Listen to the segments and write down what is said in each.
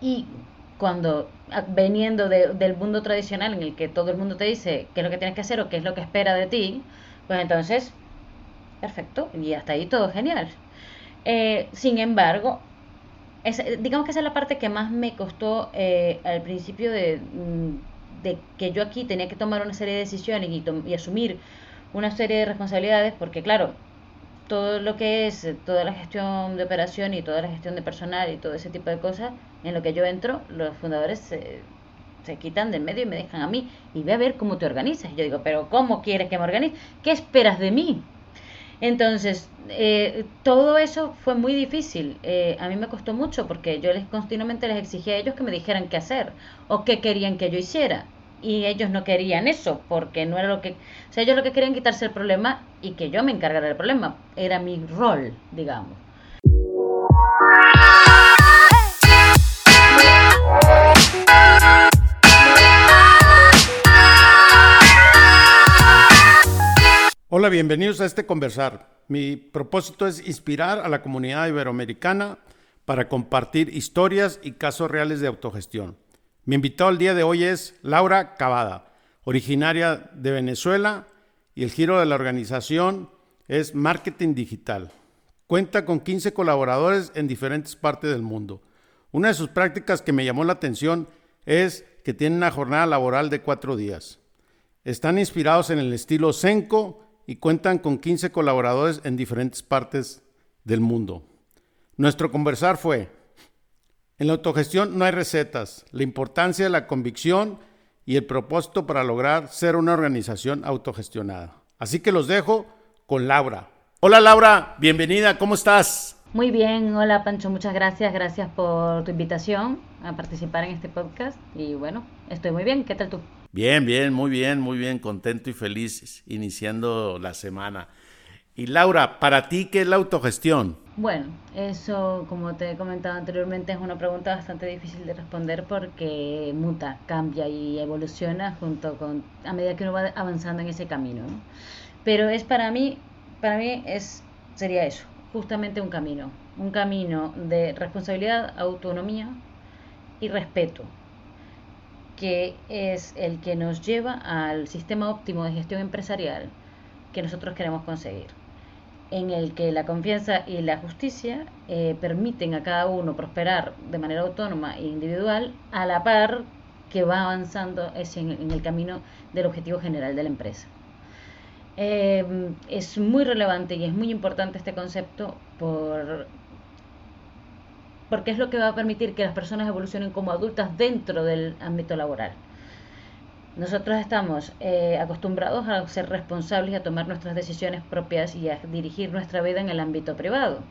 Y cuando veniendo del mundo tradicional en el que todo el mundo te dice qué es lo que tienes que hacer o qué es lo que espera de ti, pues entonces, perfecto, y hasta ahí todo genial. Eh, sin embargo, digamos que esa es la parte que más me costó eh, al principio mm, de, que yo aquí tenía que tomar una serie de decisiones y, y asumir una serie de responsabilidades, porque claro, todo lo que es eh, toda la gestión de operación y toda la gestión de personal y todo ese tipo de cosas, en lo que yo entro, los fundadores se, se quitan del medio y me dejan a mí y ve a ver cómo te organizas. Yo digo, pero ¿cómo quieres que me organice? ¿Qué esperas de mí? Entonces, eh, todo eso fue muy difícil. Eh, a mí me costó mucho porque yo les continuamente les exigía a ellos que me dijeran qué hacer o qué querían que yo hiciera y ellos no querían eso porque no era lo que o sea ellos lo que querían quitarse el problema y que yo me encargara del problema era mi rol digamos Hola, bienvenidos a este conversar. Mi propósito es inspirar a la comunidad iberoamericana para compartir historias y casos reales de autogestión. Mi invitado al día de hoy es Laura Cavada, originaria de Venezuela y el giro de la organización es marketing digital. Cuenta con 15 colaboradores en diferentes partes del mundo. Una de sus prácticas que me llamó la atención es que tienen una jornada laboral de cuatro días. Están inspirados en el estilo Senko y cuentan con 15 colaboradores en diferentes partes del mundo. Nuestro conversar fue en la autogestión no hay recetas, la importancia de la convicción y el propósito para lograr ser una organización autogestionada. Así que los dejo con Laura. Hola Laura, bienvenida, ¿cómo estás? Muy bien, hola Pancho, muchas gracias, gracias por tu invitación a participar en este podcast. Y bueno, estoy muy bien, ¿qué tal tú? Bien, bien, muy bien, muy bien, contento y feliz iniciando la semana. Y Laura, para ti, ¿qué es la autogestión? Bueno, eso, como te he comentado anteriormente, es una pregunta bastante difícil de responder porque muta, cambia y evoluciona junto con a medida que uno va avanzando en ese camino. Pero es para mí, para mí es sería eso, justamente un camino, un camino de responsabilidad, autonomía y respeto, que es el que nos lleva al sistema óptimo de gestión empresarial que nosotros queremos conseguir en el que la confianza y la justicia eh, permiten a cada uno prosperar de manera autónoma e individual a la par que va avanzando en, el camino del objetivo general de la empresa. Eh, es muy relevante y es muy importante este concepto por, porque es lo que va a permitir que las personas evolucionen como adultas dentro del ámbito laboral. Nosotros estamos eh, acostumbrados a ser responsables y a tomar nuestras decisiones propias y a dirigir nuestra vida en el ámbito privado.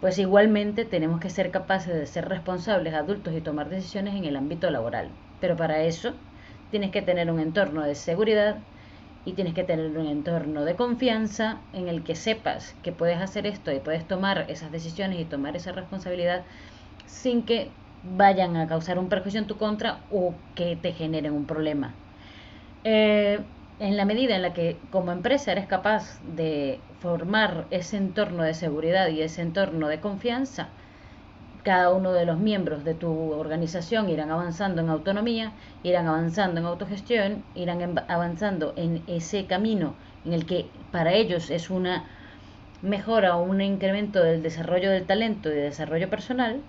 Pues igualmente tenemos que ser capaces de ser responsables adultos y tomar decisiones en el ámbito laboral. Pero para eso tienes que tener un entorno de seguridad y tienes que tener un entorno de confianza en el que sepas que puedes hacer esto y puedes tomar esas decisiones y tomar esa responsabilidad sin que vayan a causar un perjuicio en tu contra o que te generen un problema. Eh, en la medida en la que como empresa eres capaz de formar ese entorno de seguridad y ese entorno de confianza, cada uno de los miembros de tu organización irán avanzando en autonomía, irán avanzando en autogestión, irán avanzando en ese camino en el que para ellos es una mejora o un incremento del desarrollo del talento y de desarrollo personal,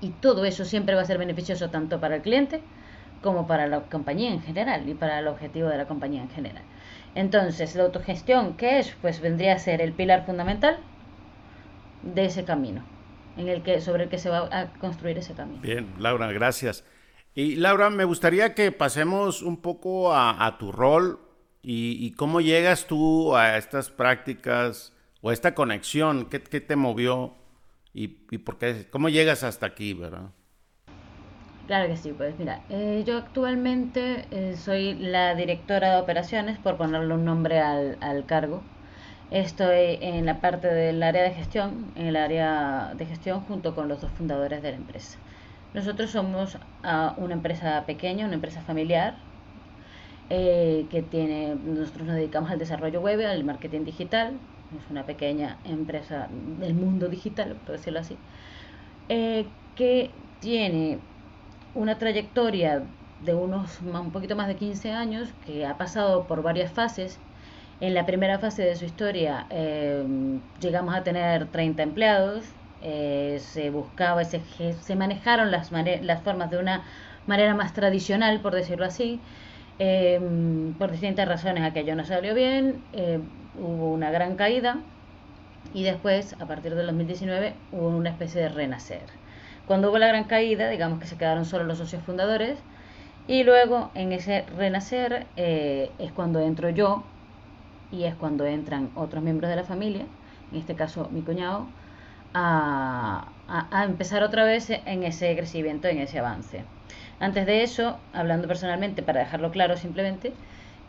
y todo eso siempre va a ser beneficioso tanto para el cliente como para la compañía en general y para el objetivo de la compañía en general. Entonces, la autogestión, ¿qué es? Pues vendría a ser el pilar fundamental de ese camino, en el que, sobre el que se va a construir ese camino. Bien, Laura, gracias. Y Laura, me gustaría que pasemos un poco a, tu rol y, cómo llegas tú a estas prácticas o esta conexión, ¿qué, qué te movió y, y por qué, cómo llegas hasta aquí, ¿verdad? Claro que sí, pues mira, eh, yo actualmente eh, soy la directora de operaciones, por ponerle un nombre al, al, cargo. Estoy en la parte del área de gestión, en el área de gestión junto con los dos fundadores de la empresa. Nosotros somos uh, una empresa pequeña, una empresa familiar, eh, que tiene, nosotros nos dedicamos al desarrollo web, al marketing digital, es una pequeña empresa del mundo digital, por decirlo así, eh, que tiene una trayectoria de unos un poquito más de 15 años, que ha pasado por varias fases. En la primera fase de su historia eh, llegamos a tener 30 empleados, eh, se buscaba, se, se manejaron las, las formas de una manera más tradicional, por decirlo así. Eh, por distintas razones aquello no salió bien, hubo una gran caída y después, a partir del 2019, hubo una especie de renacer. Cuando hubo la gran caída, digamos que se quedaron solo los socios fundadores, y luego en ese renacer eh, es cuando entro yo y es cuando entran otros miembros de la familia, en este caso mi cuñado, a, empezar otra vez en ese crecimiento, en ese avance. Antes de eso, hablando personalmente, para dejarlo claro simplemente,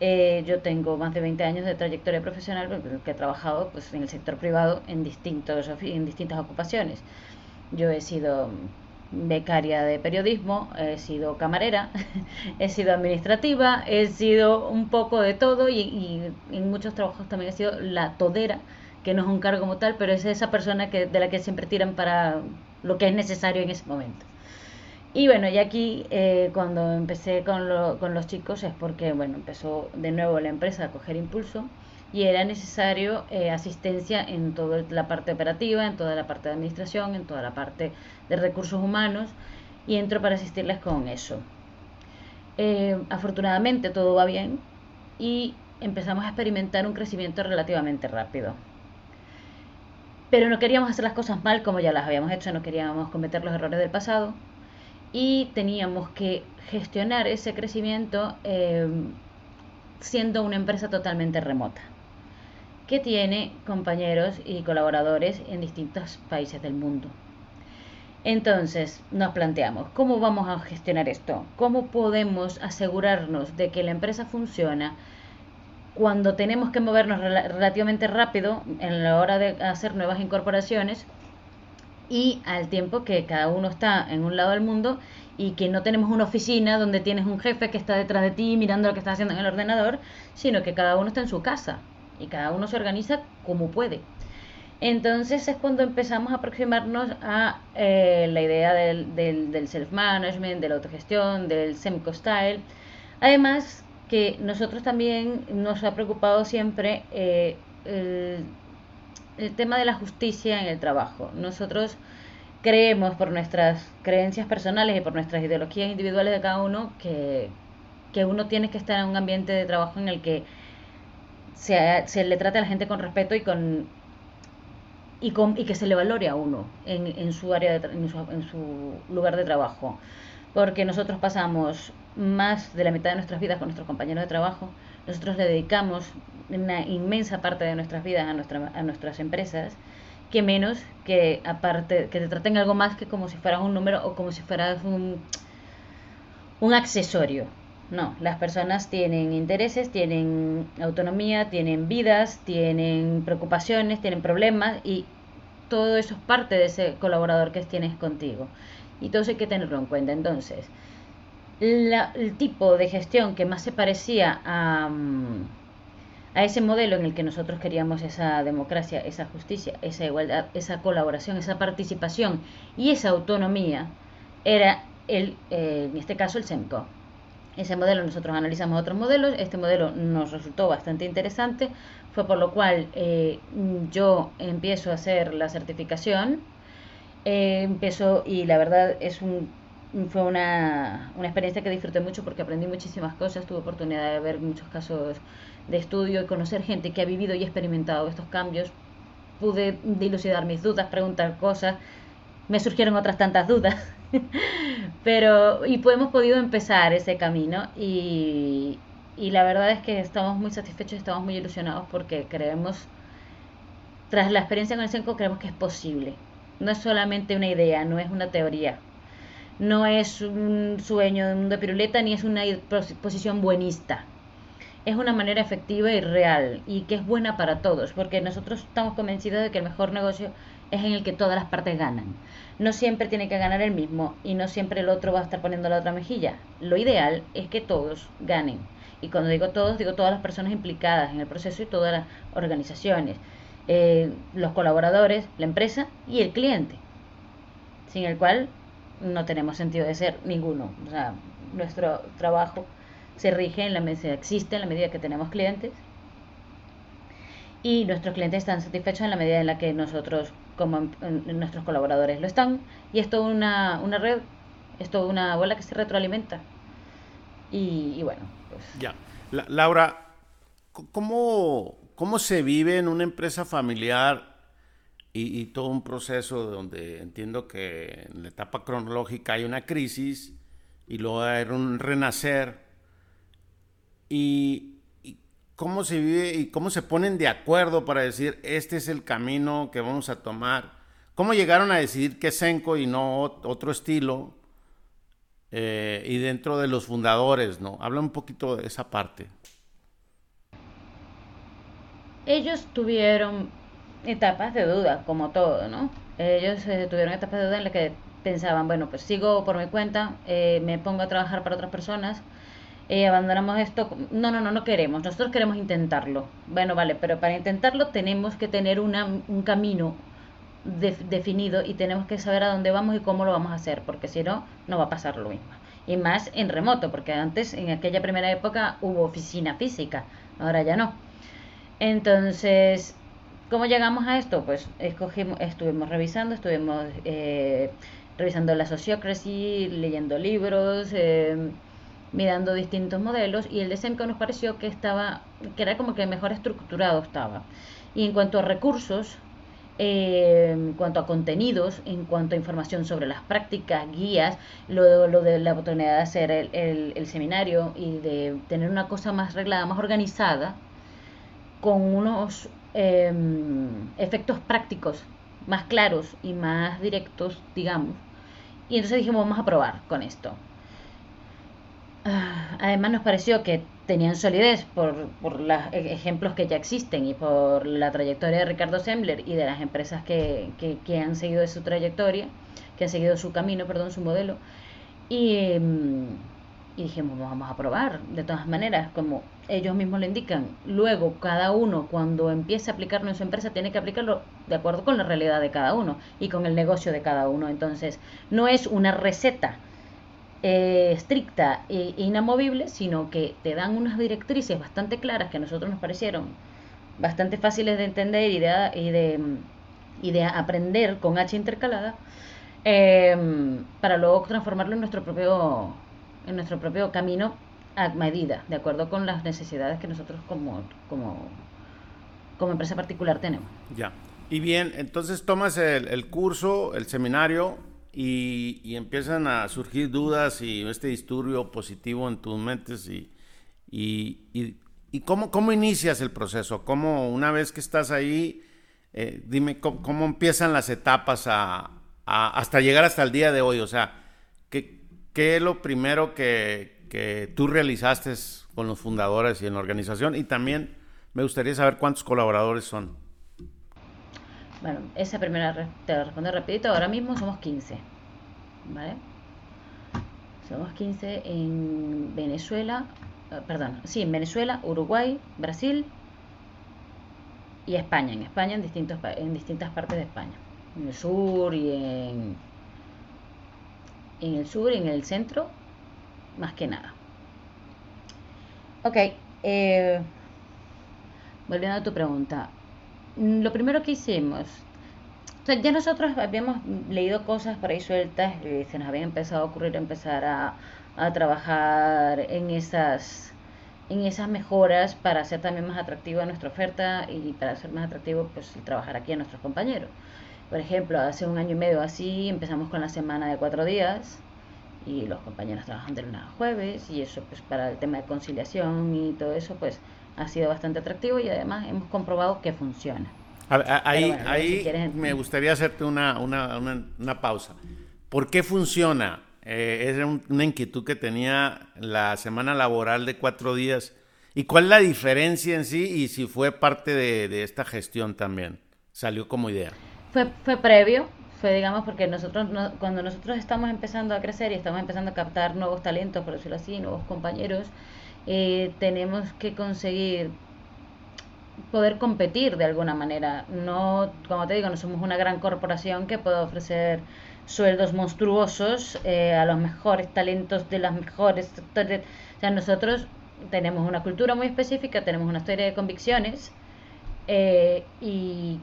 eh, yo tengo más de 20 años de trayectoria profesional que he trabajado pues, en el sector privado en, distintos, en distintas ocupaciones. Yo he sido becaria de periodismo, he sido camarera, he sido administrativa, he sido un poco de todo y, en muchos trabajos también he sido la todera, que no es un cargo como tal, pero es esa persona que, de la que siempre tiran para lo que es necesario en ese momento. Y bueno, y aquí eh, cuando empecé con, lo, con los chicos es porque, bueno, empezó de nuevo la empresa a coger impulso y era necesario eh, asistencia en toda la parte operativa, en toda la parte de administración, en toda la parte de recursos humanos y entro para asistirles con eso. Eh, afortunadamente todo va bien y empezamos a experimentar un crecimiento relativamente rápido. Pero no queríamos hacer las cosas mal como ya las habíamos hecho, no queríamos cometer los errores del pasado y teníamos que gestionar ese crecimiento eh, siendo una empresa totalmente remota que tiene compañeros y colaboradores en distintos países del mundo. Entonces nos planteamos, ¿cómo vamos a gestionar esto? ¿Cómo podemos asegurarnos de que la empresa funciona cuando tenemos que movernos relativamente rápido en la hora de hacer nuevas incorporaciones y al tiempo que cada uno está en un lado del mundo y que no tenemos una oficina donde tienes un jefe que está detrás de ti mirando lo que estás haciendo en el ordenador, sino que cada uno está en su casa y cada uno se organiza como puede. Entonces es cuando empezamos a aproximarnos a eh, la idea del, del, self-management, de la autogestión, del semco-style. Además que nosotros también nos ha preocupado siempre eh, el, el tema de la justicia en el trabajo. Nosotros creemos por nuestras creencias personales y por nuestras ideologías individuales de cada uno que, que uno tiene que estar en un ambiente de trabajo en el que se, se le trate a la gente con respeto y con y, con, y que se le valore a uno en, en su área de, en, su, en su lugar de trabajo porque nosotros pasamos más de la mitad de nuestras vidas con nuestros compañeros de trabajo nosotros le dedicamos una inmensa parte de nuestras vidas a, nuestra, a nuestras empresas que menos que aparte que te traten algo más que como si fueras un número o como si fueras un, un accesorio no, las personas tienen intereses, tienen autonomía, tienen vidas, tienen preocupaciones, tienen problemas y todo eso es parte de ese colaborador que tienes contigo. Y eso hay que tenerlo en cuenta. Entonces, el tipo de gestión que más se parecía a, mm, a ese modelo en el que nosotros queríamos esa democracia, esa justicia, esa igualdad, esa colaboración, esa participación y esa autonomía era el, eh, en este caso el SEMCO ese modelo nosotros analizamos otros modelos, este modelo nos resultó bastante interesante, fue por lo cual eh, yo empiezo a hacer la certificación, eh, empiezo y la verdad es un, fue una, una experiencia que disfruté mucho porque aprendí muchísimas cosas, tuve oportunidad de ver muchos casos de estudio y conocer gente que ha vivido y experimentado estos cambios, pude dilucidar mis dudas, preguntar cosas, me surgieron otras tantas dudas Pero, y pues hemos podido empezar ese camino y, y la verdad es que estamos muy satisfechos, estamos muy ilusionados porque creemos, tras la experiencia con el CENCO, creemos que es posible. No es solamente una idea, no es una teoría, no es un sueño de piruleta ni es una posición buenista. Es una manera efectiva y real y que es buena para todos, porque nosotros estamos convencidos de que el mejor negocio es en el que todas las partes ganan. No siempre tiene que ganar el mismo y no siempre el otro va a estar poniendo la otra mejilla. Lo ideal es que todos ganen. Y cuando digo todos, digo todas las personas implicadas en el proceso y todas las organizaciones, eh, los colaboradores, la empresa y el cliente, sin el cual no tenemos sentido de ser ninguno. O sea, nuestro trabajo se rige en la medida, existe en la medida que tenemos clientes y nuestros clientes están satisfechos en la medida en la que nosotros, como nuestros colaboradores, lo están. Y es toda una, una red, es toda una bola que se retroalimenta. Y, bueno, pues. Ya. Laura, ¿cómo, ¿cómo se vive en una empresa familiar y, todo un proceso donde entiendo que en la etapa cronológica hay una crisis y luego hay un renacer? Y, cómo se vive y cómo se ponen de acuerdo para decir este es el camino que vamos a tomar. ¿Cómo llegaron a decidir que Senco y no otro estilo? Eh, y dentro de los fundadores, ¿no? Habla un poquito de esa parte. Ellos tuvieron etapas de duda, como todo, ¿no? Ellos eh, tuvieron etapas de duda en las que pensaban, bueno, pues sigo por mi cuenta, eh, me pongo a trabajar para otras personas, eh, abandonamos esto. No, no, no, no queremos. Nosotros queremos intentarlo. Bueno, vale, pero para intentarlo tenemos que tener una, un camino definido y tenemos que saber a dónde vamos y cómo lo vamos a hacer, porque si no, no va a pasar lo mismo. Y más en remoto, porque antes, en aquella primera época, hubo oficina física, ahora ya no. Entonces, ¿cómo llegamos a esto? Pues escogimos, estuvimos revisando, estuvimos eh, revisando la sociocracy, leyendo libros. Eh, mirando distintos modelos y el de nos pareció que estaba, que era como que mejor estructurado estaba. Y en cuanto a recursos, eh, en cuanto a contenidos, en cuanto a información sobre las prácticas, guías, lo, lo de la oportunidad de hacer el, el, seminario y de tener una cosa más reglada, más organizada, con unos em, efectos prácticos más claros y más directos, digamos. Y entonces dijimos, vamos a probar con esto. Ah, además nos pareció que tenían solidez por, por los e-, ejemplos que ya existen y por la trayectoria de Ricardo Sembler y de las empresas que, que, han seguido su trayectoria, que han seguido su camino, perdón, su modelo. Y, mm, y dijimos, vamos a probar, de todas maneras, como ellos mismos lo indican. Luego, cada uno, cuando empiece a aplicarlo en su empresa, tiene que aplicarlo de acuerdo con la realidad de cada uno y con el negocio de cada uno. Entonces, no es una receta eh, estricta e inamovible, sino que te dan unas directrices bastante claras que a nosotros nos parecieron bastante fáciles de entender y de, y de, y de aprender con H intercalada, em, para luego transformarlo en nuestro propio en nuestro propio camino a medida, de acuerdo con las necesidades que nosotros como, como, como empresa particular tenemos. Ya. Y bien, entonces tomas el, el curso, el seminario, y, empiezan a surgir dudas y este disturbio positivo en tus mentes y, y, y, cómo, cómo, inicias el proceso, cómo una vez que estás ahí, eh, dime cómo, empiezan las etapas a, hasta llegar hasta el día de hoy, o sea, ¿qué, qué es lo primero que, que tú realizaste con los fundadores y en la organización? Y también me gustaría saber cuántos colaboradores son. Bueno, esa primera te respondo rapidito. Ahora mismo somos 15. ¿Vale? Somos 15 en Venezuela, eh, perdón, sí, en Venezuela, Uruguay, Brasil y España. En España, en, distintos, en distintas partes de España. En el sur y en, en el sur en el centro, más que nada. Ok, eh, volviendo a tu pregunta. Mm, lo primero que hicimos, ya nosotros habíamos leído cosas por ahí sueltas, y se nos había empezado a ocurrir empezar a, trabajar en esas en esas mejoras para hacer también más atractiva nuestra oferta y para hacer más atractivo pues trabajar aquí a nuestros compañeros. Por ejemplo, hace un año y medio así empezamos con la semana de cuatro días y los compañeros trabajan de lunes a jueves y eso pues para el tema de conciliación y todo eso pues ha sido bastante atractivo y además hemos comprobado que funciona. ahí ahí me gustaría hacerte una, una, una, pausa. ¿Por qué funciona? Eh, es una inquietud que tenía la semana laboral de cuatro días. ¿Y cuál es la diferencia en sí y si fue parte de, de esta gestión también? Salió como idea. Fue, fue previo, fue digamos porque nosotros cuando nosotros estamos empezando a crecer y estamos empezando a captar nuevos talentos, por decirlo así, nuevos compañeros, eh, tenemos que conseguir poder competir de alguna manera. No, como te digo, no somos una gran corporación que pueda ofrecer sueldos monstruosos eh, a los mejores talentos de las mejores O sea, nosotros tenemos una cultura muy específica, tenemos una historia de convicciones eh, y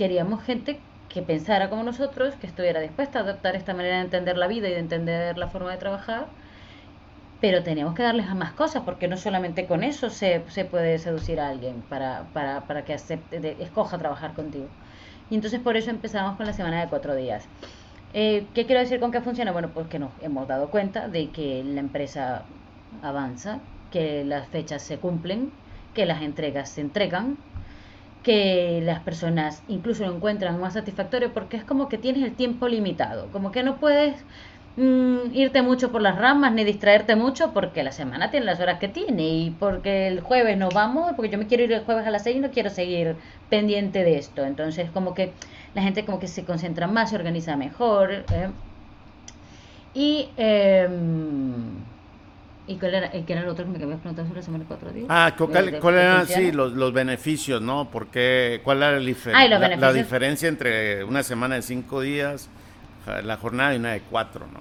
queríamos gente que pensara como nosotros, que estuviera dispuesta a adoptar esta manera de entender la vida y de entender la forma de trabajar, pero tenemos que darles a más cosas, porque no solamente con eso se, puede seducir a alguien para, para, para que acepte, escoja trabajar contigo. Y entonces por eso empezamos con la semana de cuatro días. Eh, ¿Qué quiero decir con que funciona? Bueno, pues que nos hemos dado cuenta de que la empresa avanza, que las fechas se cumplen, que las entregas se entregan, que las personas incluso lo encuentran más satisfactorio porque es como que tienes el tiempo limitado, como que no puedes mm, irte mucho por las ramas ni distraerte mucho porque la semana tiene las horas que tiene y porque el jueves nos vamos, porque yo me quiero ir el jueves a las seis y no quiero seguir pendiente de esto, entonces como que la gente como que se concentra más, se organiza mejor ¿eh? y... Eh, ¿Y cuál era, qué era el otro que me habías preguntado sobre la semana de cuatro días? Ah, ¿cuál, eran, sí, los, los, beneficios, no? Porque, ¿Cuál era el ah, la, la, diferencia entre una semana de cinco días, la jornada y una de cuatro, no?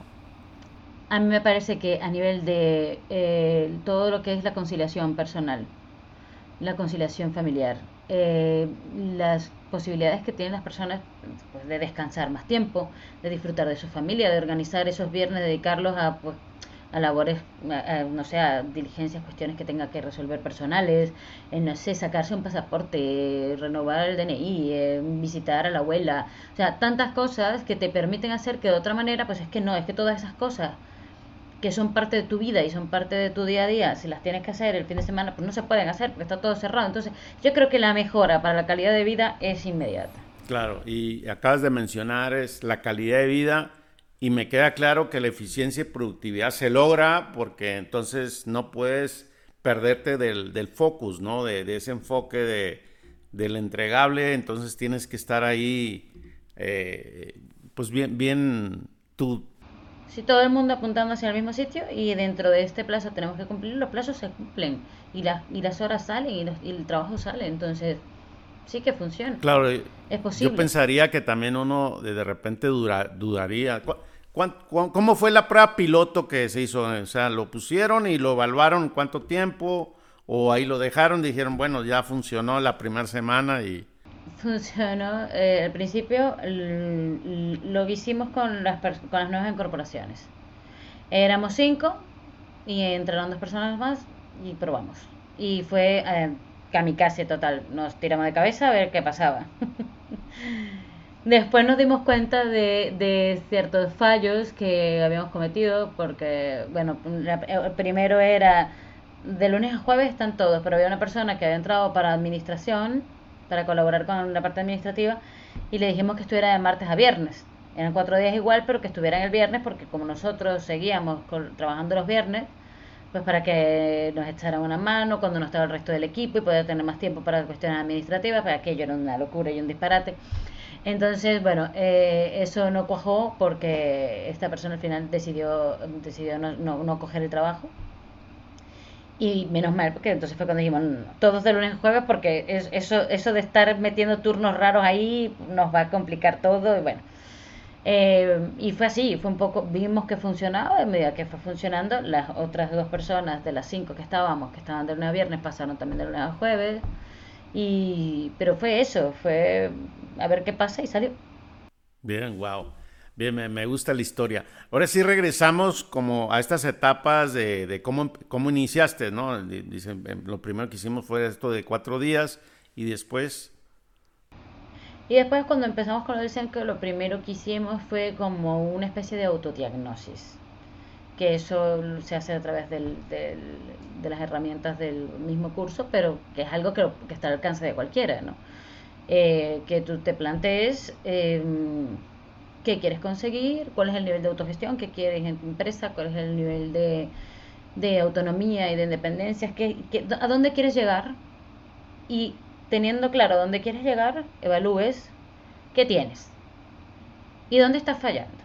A mí me parece que a nivel de eh, todo lo que es la conciliación personal, la conciliación familiar, eh, las posibilidades que tienen las personas pues, de descansar más tiempo, de disfrutar de su familia, de organizar esos viernes, dedicarlos a pues, a labores, no sé, diligencias, cuestiones que tenga que resolver personales, no sé, sacarse un pasaporte, renovar el DNI, eh, visitar a la abuela, o sea, tantas cosas que te permiten hacer que de otra manera, pues es que no, es que todas esas cosas que son parte de tu vida y son parte de tu día a día, si las tienes que hacer el fin de semana, pues no se pueden hacer porque está todo cerrado. Entonces, yo creo que la mejora para la calidad de vida es inmediata. Claro, y acabas de mencionar es la calidad de vida y me queda claro que la eficiencia y productividad se logra porque entonces no puedes perderte del, del focus, ¿no? De, ese enfoque de, del entregable, entonces tienes que estar ahí, eh, pues bien, bien tú. Si todo el mundo apuntando hacia el mismo sitio y dentro de este plazo tenemos que cumplir, los plazos se cumplen y, las y las horas salen y, y el trabajo sale, entonces sí que funciona. Claro, es posible. Yo pensaría que también uno de, repente dudaría. ¿Cómo fue la prueba piloto que se hizo? O sea, ¿lo pusieron y lo evaluaron cuánto tiempo? ¿O ahí lo dejaron? Dijeron, bueno, ya funcionó la primera semana y... Funcionó. Eh, al principio lo hicimos con las, con las nuevas incorporaciones. Éramos cinco y entraron dos personas más y probamos. Y fue eh, kamikaze total. Nos tiramos de cabeza a ver qué pasaba. Después nos dimos cuenta de, de, ciertos fallos que habíamos cometido, porque, bueno, el primero era de lunes a jueves están todos, pero había una persona que había entrado para administración, para colaborar con la parte administrativa, y le dijimos que estuviera de martes a viernes. Eran cuatro días igual, pero que estuviera en el viernes, porque como nosotros seguíamos trabajando los viernes, pues para que nos echaran una mano cuando no estaba el resto del equipo y poder tener más tiempo para cuestiones administrativas, para aquello era una locura y un disparate. Entonces, bueno, eh, eso no cuajó porque esta persona al final decidió, decidió no, no, no coger el trabajo. Y menos mal, porque entonces fue cuando dijimos, todos de lunes a jueves, porque es, eso, eso de estar metiendo turnos raros ahí nos va a complicar todo. Y bueno, eh, y fue así, fue un poco, vimos que funcionaba, en medida que fue funcionando, las otras dos personas de las cinco que estábamos, que estaban de lunes a viernes, pasaron también de lunes a jueves. Y, pero fue eso, fue a ver qué pasa y salió. Bien, wow. Bien, me, gusta la historia. Ahora sí regresamos como a estas etapas de, de cómo, cómo iniciaste, ¿no? Dicen, em, lo primero que hicimos fue esto de cuatro días y después y después cuando empezamos con el que lo primero que hicimos fue como una especie de autodiagnosis, que eso se hace a través del, de las herramientas del mismo curso, pero que es algo que, que está al alcance de cualquiera, ¿no? Eh, que tú te plantees em, qué quieres conseguir, cuál es el nivel de autogestión que quieres en tu empresa, cuál es el nivel de, de autonomía y de independencia, a dónde quieres llegar y teniendo claro dónde quieres llegar, evalúes qué tienes y dónde estás fallando.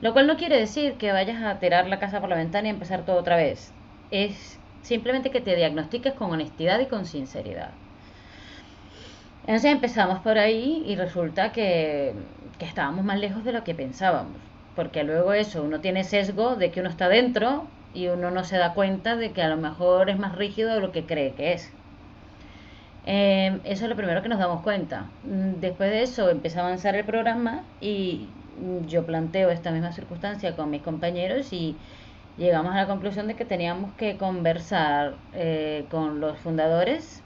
Lo cual no quiere decir que vayas a tirar la casa por la ventana y empezar todo otra vez. Es simplemente que te diagnostiques con honestidad y con sinceridad. Entonces empezamos por ahí y resulta que, que estábamos más lejos de lo que pensábamos. Porque luego eso, uno tiene sesgo de que uno está dentro y uno no se da cuenta de que a lo mejor es más rígido de lo que cree que es. Eh, eso es lo primero que nos damos cuenta. Mm, después de eso empieza a avanzar el programa y yo planteo esta misma circunstancia con mis compañeros y llegamos a la conclusión de que teníamos que conversar eh, con los fundadores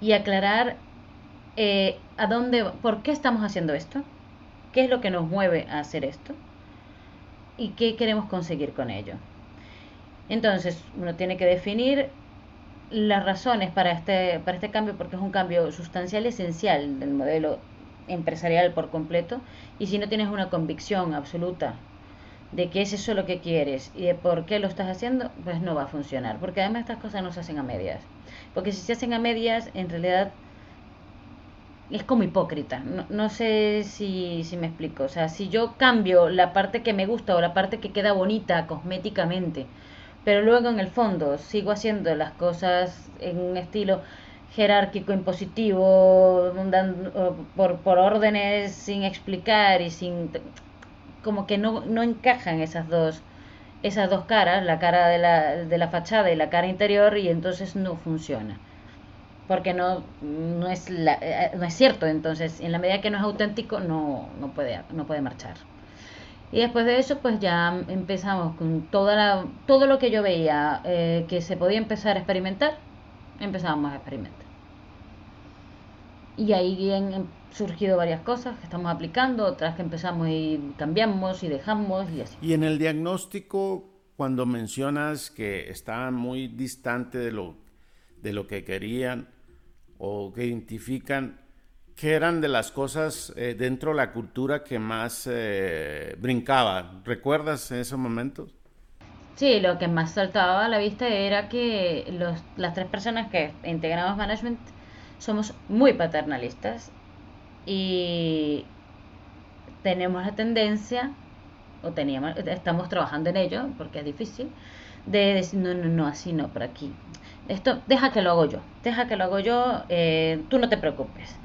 y aclarar eh, a dónde, por qué estamos haciendo esto, qué es lo que nos mueve a hacer esto y qué queremos conseguir con ello. Entonces, uno tiene que definir las razones para este, para este cambio, porque es un cambio sustancial esencial del modelo empresarial por completo, y si no tienes una convicción absoluta de que es eso lo que quieres y de por qué lo estás haciendo, pues no va a funcionar, porque además estas cosas no se hacen a medias, porque si se hacen a medias, en realidad es como hipócrita, no, no sé si, si me explico, o sea, si yo cambio la parte que me gusta o la parte que queda bonita cosméticamente, pero luego en el fondo sigo haciendo las cosas en un estilo jerárquico, impositivo, por, por órdenes sin explicar y sin como que no, no encajan esas dos esas dos caras, la cara de la, de la fachada y la cara interior, y entonces no funciona. Porque no, no, es la, eh, no es cierto, entonces en la medida que no es auténtico no, no, puede, no puede marchar. Y después de eso, pues ya empezamos con toda la, todo lo que yo veía eh, que se podía empezar a experimentar, empezábamos a experimentar. Y ahí han surgido varias cosas que estamos aplicando, otras que empezamos y cambiamos y dejamos y así. Y en el diagnóstico, cuando mencionas que estaban muy distante de lo, de lo que querían o que identifican, ¿Qué eran de las cosas eh, dentro de la cultura que más eh, brincaba? ¿Recuerdas en esos momentos? Sí, lo que más saltaba a la vista era que los, las tres personas que integramos management somos muy paternalistas y tenemos la tendencia, o teníamos, estamos trabajando en ello, porque es difícil, de decir, no, no, no, así no, por aquí. Esto, deja que lo hago yo, deja que lo hago yo, eh, tú no te preocupes.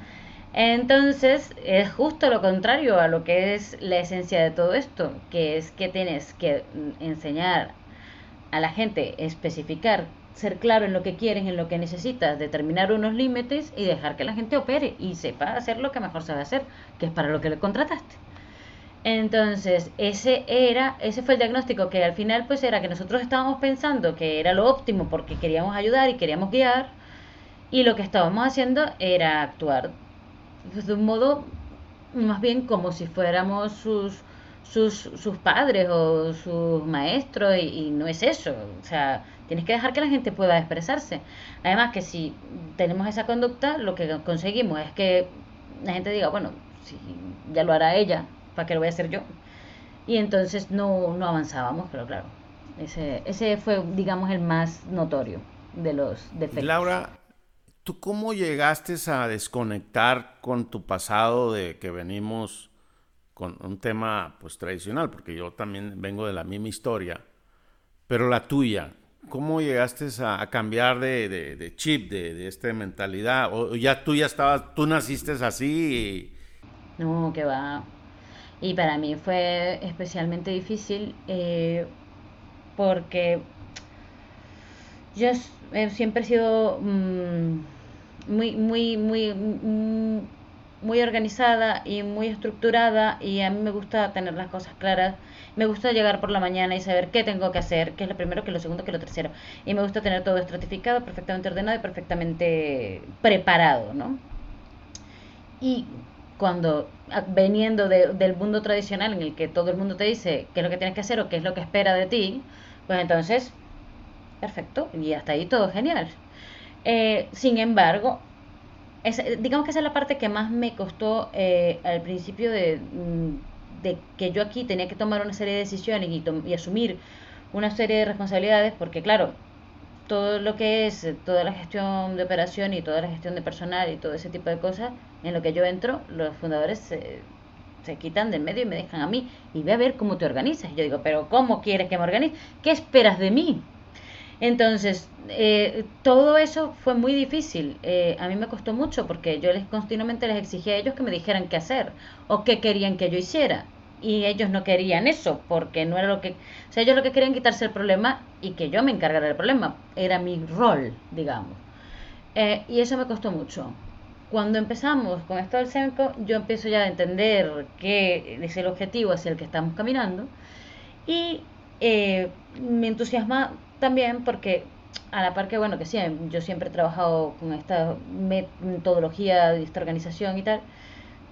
Entonces, es justo lo contrario a lo que es la esencia de todo esto, que es que tienes que enseñar a la gente, especificar, ser claro en lo que quieren, en lo que necesitas, determinar unos límites y dejar que la gente opere y sepa hacer lo que mejor sabe hacer, que es para lo que le contrataste. Entonces, ese era, ese fue el diagnóstico que al final pues era que nosotros estábamos pensando que era lo óptimo porque queríamos ayudar y queríamos guiar y lo que estábamos haciendo era actuar pues, de un modo más bien como si fuéramos sus, sus, sus padres o sus maestros y, no es eso. O sea, tienes que dejar que la gente pueda expresarse. Además que si tenemos esa conducta, lo que conseguimos es que la gente diga, bueno, si ya lo hará ella, ¿para qué lo voy a hacer yo? Y entonces no, no avanzábamos, pero claro, ese, ese fue, digamos, el más notorio de los defectos. Laura, ¿Tú cómo llegaste a desconectar con tu pasado de que venimos con un tema pues tradicional? Porque yo también vengo de la misma historia, pero la tuya, ¿cómo llegaste a, cambiar de, chip, de, esta mentalidad? ¿O ya tú ya estabas, tú naciste así? No, que va. Y para mí fue especialmente difícil eh, porque yo siempre he sido mm, muy, muy, muy, mm, muy organizada y muy estructurada y a mí me gusta tener las cosas claras. Me gusta llegar por la mañana y saber qué tengo que hacer, qué es lo primero, qué es lo segundo, qué es lo tercero. Y me gusta tener todo estratificado, perfectamente ordenado y perfectamente preparado, ¿no? Y cuando veniendo del mundo tradicional en el que todo el mundo te dice qué es lo que tienes que hacer o qué es lo que espera de ti, pues entonces, perfecto, y hasta ahí todo genial. Eh, sin embargo, digamos que esa es la parte que más me costó eh, al principio mm, de, que yo aquí tenía que tomar una serie de decisiones y, y, asumir una serie de responsabilidades, porque claro, todo lo que es eh, toda la gestión de operación y toda la gestión de personal y todo ese tipo de cosas, en lo que yo entro, los fundadores se, se quitan del medio y me dejan a mí y ve a ver cómo te organizas. Y yo digo, pero ¿cómo quieres que me organice? ¿Qué esperas de mí? Entonces, eh, todo eso fue muy difícil. Eh, a mí me costó mucho porque yo les continuamente les exigía a ellos que me dijeran qué hacer o qué querían que yo hiciera. Y ellos no querían eso porque no era lo que... O sea, ellos lo que querían quitarse el problema y que yo me encargara del problema. Era mi rol, digamos. Eh, y eso me costó mucho. Cuando empezamos con esto del SEMCO, yo empiezo ya a entender qué es el objetivo hacia el que estamos caminando. Y me entusiasma también porque a la par que, bueno, que sí, yo siempre he trabajado con esta metodología de esta organización y tal,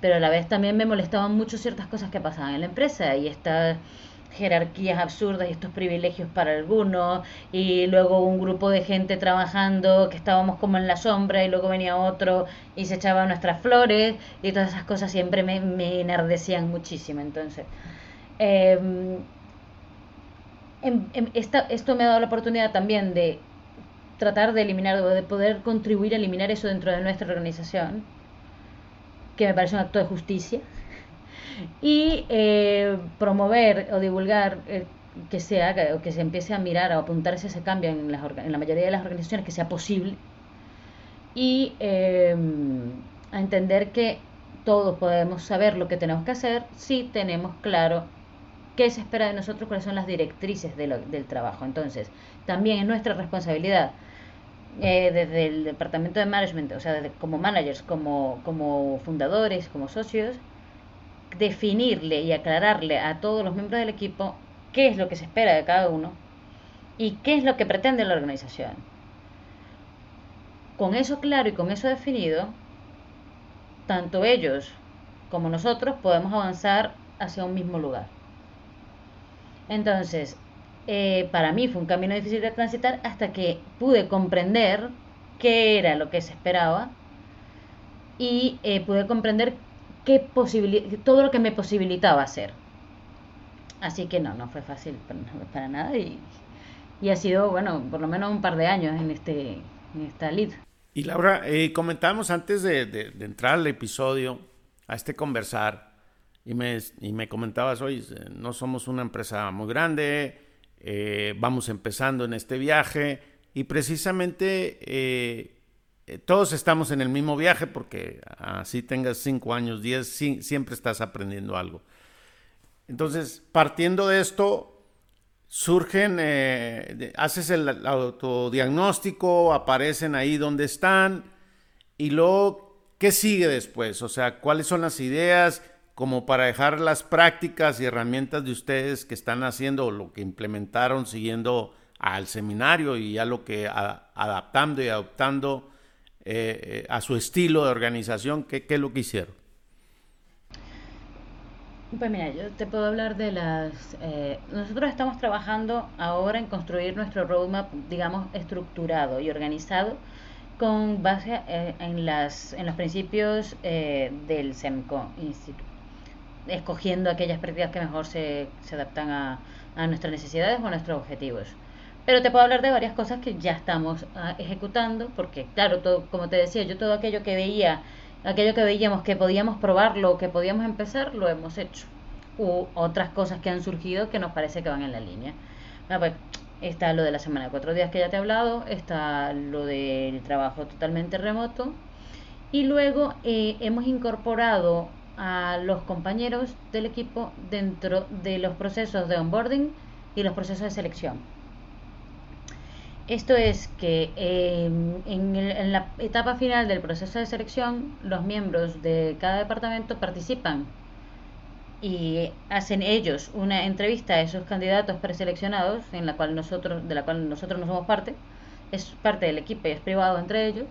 pero a la vez también me molestaban mucho ciertas cosas que pasaban en la empresa y estas jerarquías absurdas y estos privilegios para algunos y luego un grupo de gente trabajando que estábamos como en la sombra y luego venía otro y se echaban nuestras flores y todas esas cosas siempre me, me enardecían muchísimo. Entonces em, em, em, esto me ha dado la oportunidad también de tratar de eliminar o de poder contribuir a eliminar eso dentro de nuestra organización, que me parece un acto de justicia, y eh, promover o divulgar eh, que se haga o que se empiece a mirar o apuntarse ese cambio en, en la mayoría de las organizaciones, que sea posible, y eh, a entender que todos podemos saber lo que tenemos que hacer si tenemos claro qué se espera de nosotros, cuáles son las directrices del trabajo. Entonces, también es nuestra responsabilidad eh, desde el departamento de management, o sea, como managers, como, como fundadores, como socios, definirle y aclararle a todos los miembros del equipo qué es lo que se espera de cada uno y qué es lo que pretende la organización. Con eso claro y con eso definido, tanto ellos como nosotros podemos avanzar hacia un mismo lugar. Entonces, eh, para mí fue un camino difícil de transitar hasta que pude comprender qué era lo que se esperaba y eh, pude comprender qué todo lo que me posibilitaba hacer. Así que no, no fue fácil para, nada y, ha sido, bueno, por lo menos un par de años en, este, en esta lead. Y Laura, eh, comentábamos antes de, de, entrar al episodio, a este conversar, y me, y me comentabas, hoy no somos una empresa muy grande, eh, vamos empezando en este viaje y precisamente eh, eh, todos estamos en el mismo viaje porque así tengas cinco años, diez, siempre estás aprendiendo algo. Entonces, partiendo de esto, surgen, haces el autodiagnóstico, aparecen ahí donde están y luego, ¿qué sigue después? O sea, ¿cuáles son las ideas? Como para dejar las prácticas y herramientas de ustedes que están haciendo lo que implementaron siguiendo al seminario y ya lo que adaptando y adoptando eh, eh, a su estilo de organización, ¿qué, ¿qué, es lo que hicieron? Pues mira, yo te puedo hablar de las... Eh, nosotros estamos trabajando ahora en construir nuestro roadmap, digamos, estructurado y organizado con base en, las, en los principios del SEMCO Institute escogiendo aquellas prácticas que mejor se, se adaptan a, a, nuestras necesidades o a nuestros objetivos. Pero te puedo hablar de varias cosas que ya estamos ah, ejecutando, porque claro, todo, como te decía, yo todo aquello que veía, aquello que veíamos que podíamos probarlo, que podíamos empezar, lo hemos hecho. U otras cosas que han surgido que nos parece que van en la línea. Bueno, pues, está lo de la semana de cuatro días que ya te he hablado, está lo del trabajo totalmente remoto, y luego eh, hemos incorporado a los compañeros del equipo dentro de los procesos de onboarding y los procesos de selección. Esto es que em, en, la etapa final del proceso de selección, los miembros de cada departamento participan y hacen ellos una entrevista a esos candidatos preseleccionados, en la cual nosotros, de la cual nosotros no somos parte, es parte del equipo y es privado entre ellos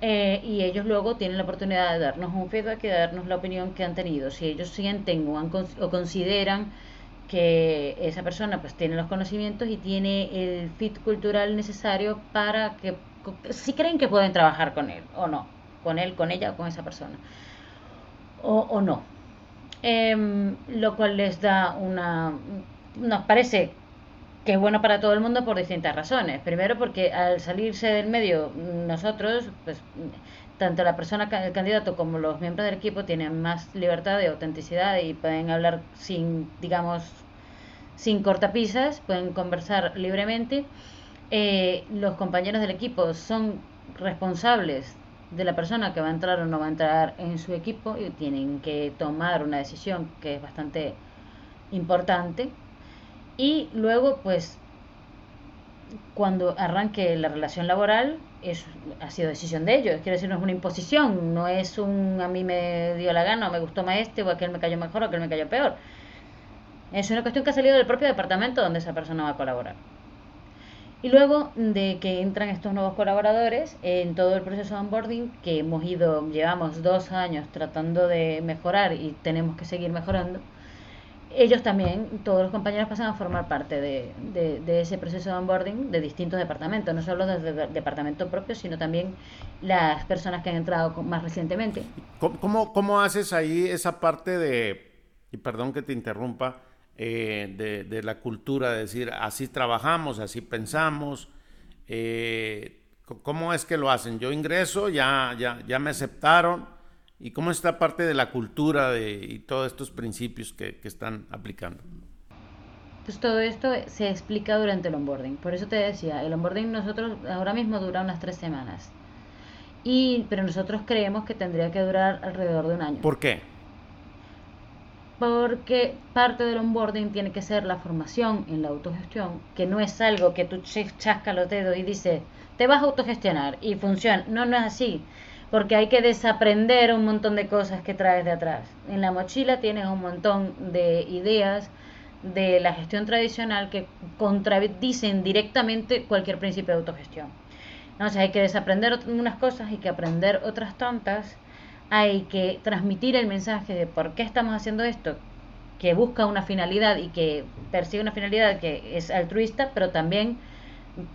eh, y ellos luego tienen la oportunidad de darnos un feedback y de darnos la opinión que han tenido. Si ellos sienten o, o consideran que esa persona pues tiene los conocimientos y tiene el fit cultural necesario para que si creen que pueden trabajar con él o no, con él, con ella o con esa persona o, o no. Em, lo cual les da una nos parece que es bueno para todo el mundo por distintas razones. Primero porque al salirse del medio nosotros, pues tanto la persona, el candidato como los miembros del equipo tienen más libertad y autenticidad y pueden hablar sin, digamos, sin cortapisas, pueden conversar libremente. eh, los compañeros del equipo son responsables de la persona que va a entrar o no va a entrar en su equipo y tienen que tomar una decisión que es bastante importante. Y luego, pues, cuando arranque la relación laboral, es, ha sido decisión de ellos. Quiero decir, no es una imposición, no es un a mí me dio la gana, o me gustó más este, o aquel me cayó mejor, o aquel me cayó peor. Es una cuestión que ha salido del propio departamento donde esa persona va a colaborar. Y luego de que entran estos nuevos colaboradores, en todo el proceso de onboarding, que hemos ido, llevamos dos años tratando de mejorar y tenemos que seguir mejorando, ellos también, todos los compañeros pasan a formar parte de, de, ese proceso de onboarding de distintos departamentos, no solo desde el departamento propio, sino también las personas que han entrado más recientemente. ¿Cómo, cómo haces ahí esa parte de, y perdón que te interrumpa, eh, de, de, la cultura, de decir, así trabajamos, así pensamos. Eh, ¿Cómo es que lo hacen? Yo ingreso, ya, ya, ya me aceptaron. ¿Y cómo está parte de la cultura de, y todos estos principios que, que están aplicando? Pues todo esto se explica durante el onboarding. Por eso te decía, el onboarding nosotros ahora mismo dura unas tres semanas. Y, pero nosotros creemos que tendría que durar alrededor de un año. ¿Por qué? porque parte del onboarding tiene que ser la formación en la autogestión, que no es algo que tú chascas los dedos y dices, te vas a autogestionar y funciona. No, no es así, porque hay que desaprender un montón de cosas que traes de atrás. En la mochila tienes un montón de ideas de la gestión tradicional que contradicen directamente cualquier principio de autogestión. Entonces hay que desaprender unas cosas y que aprender otras tontas hay que transmitir el mensaje de por qué estamos haciendo esto, que busca una finalidad y que persigue una finalidad que es altruista, pero también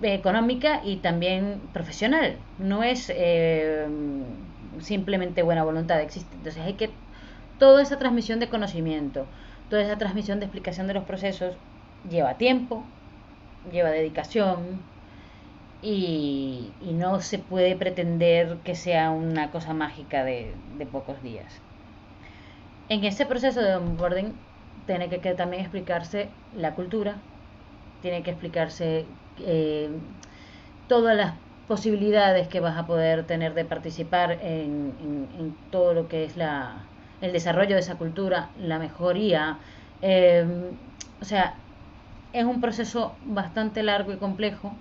económica y también profesional. No es eh, simplemente buena voluntad, existe. Entonces hay que toda esa transmisión de conocimiento, toda esa transmisión de explicación de los procesos lleva tiempo, lleva dedicación, y, no se puede pretender que sea una cosa mágica de, pocos días. En ese proceso de onboarding tiene que, también explicarse la cultura, tiene que explicarse eh, todas las posibilidades que vas a poder tener de participar en, todo lo que es la, el desarrollo de esa cultura, la mejoría. Eh, o sea, es un proceso bastante largo y complejo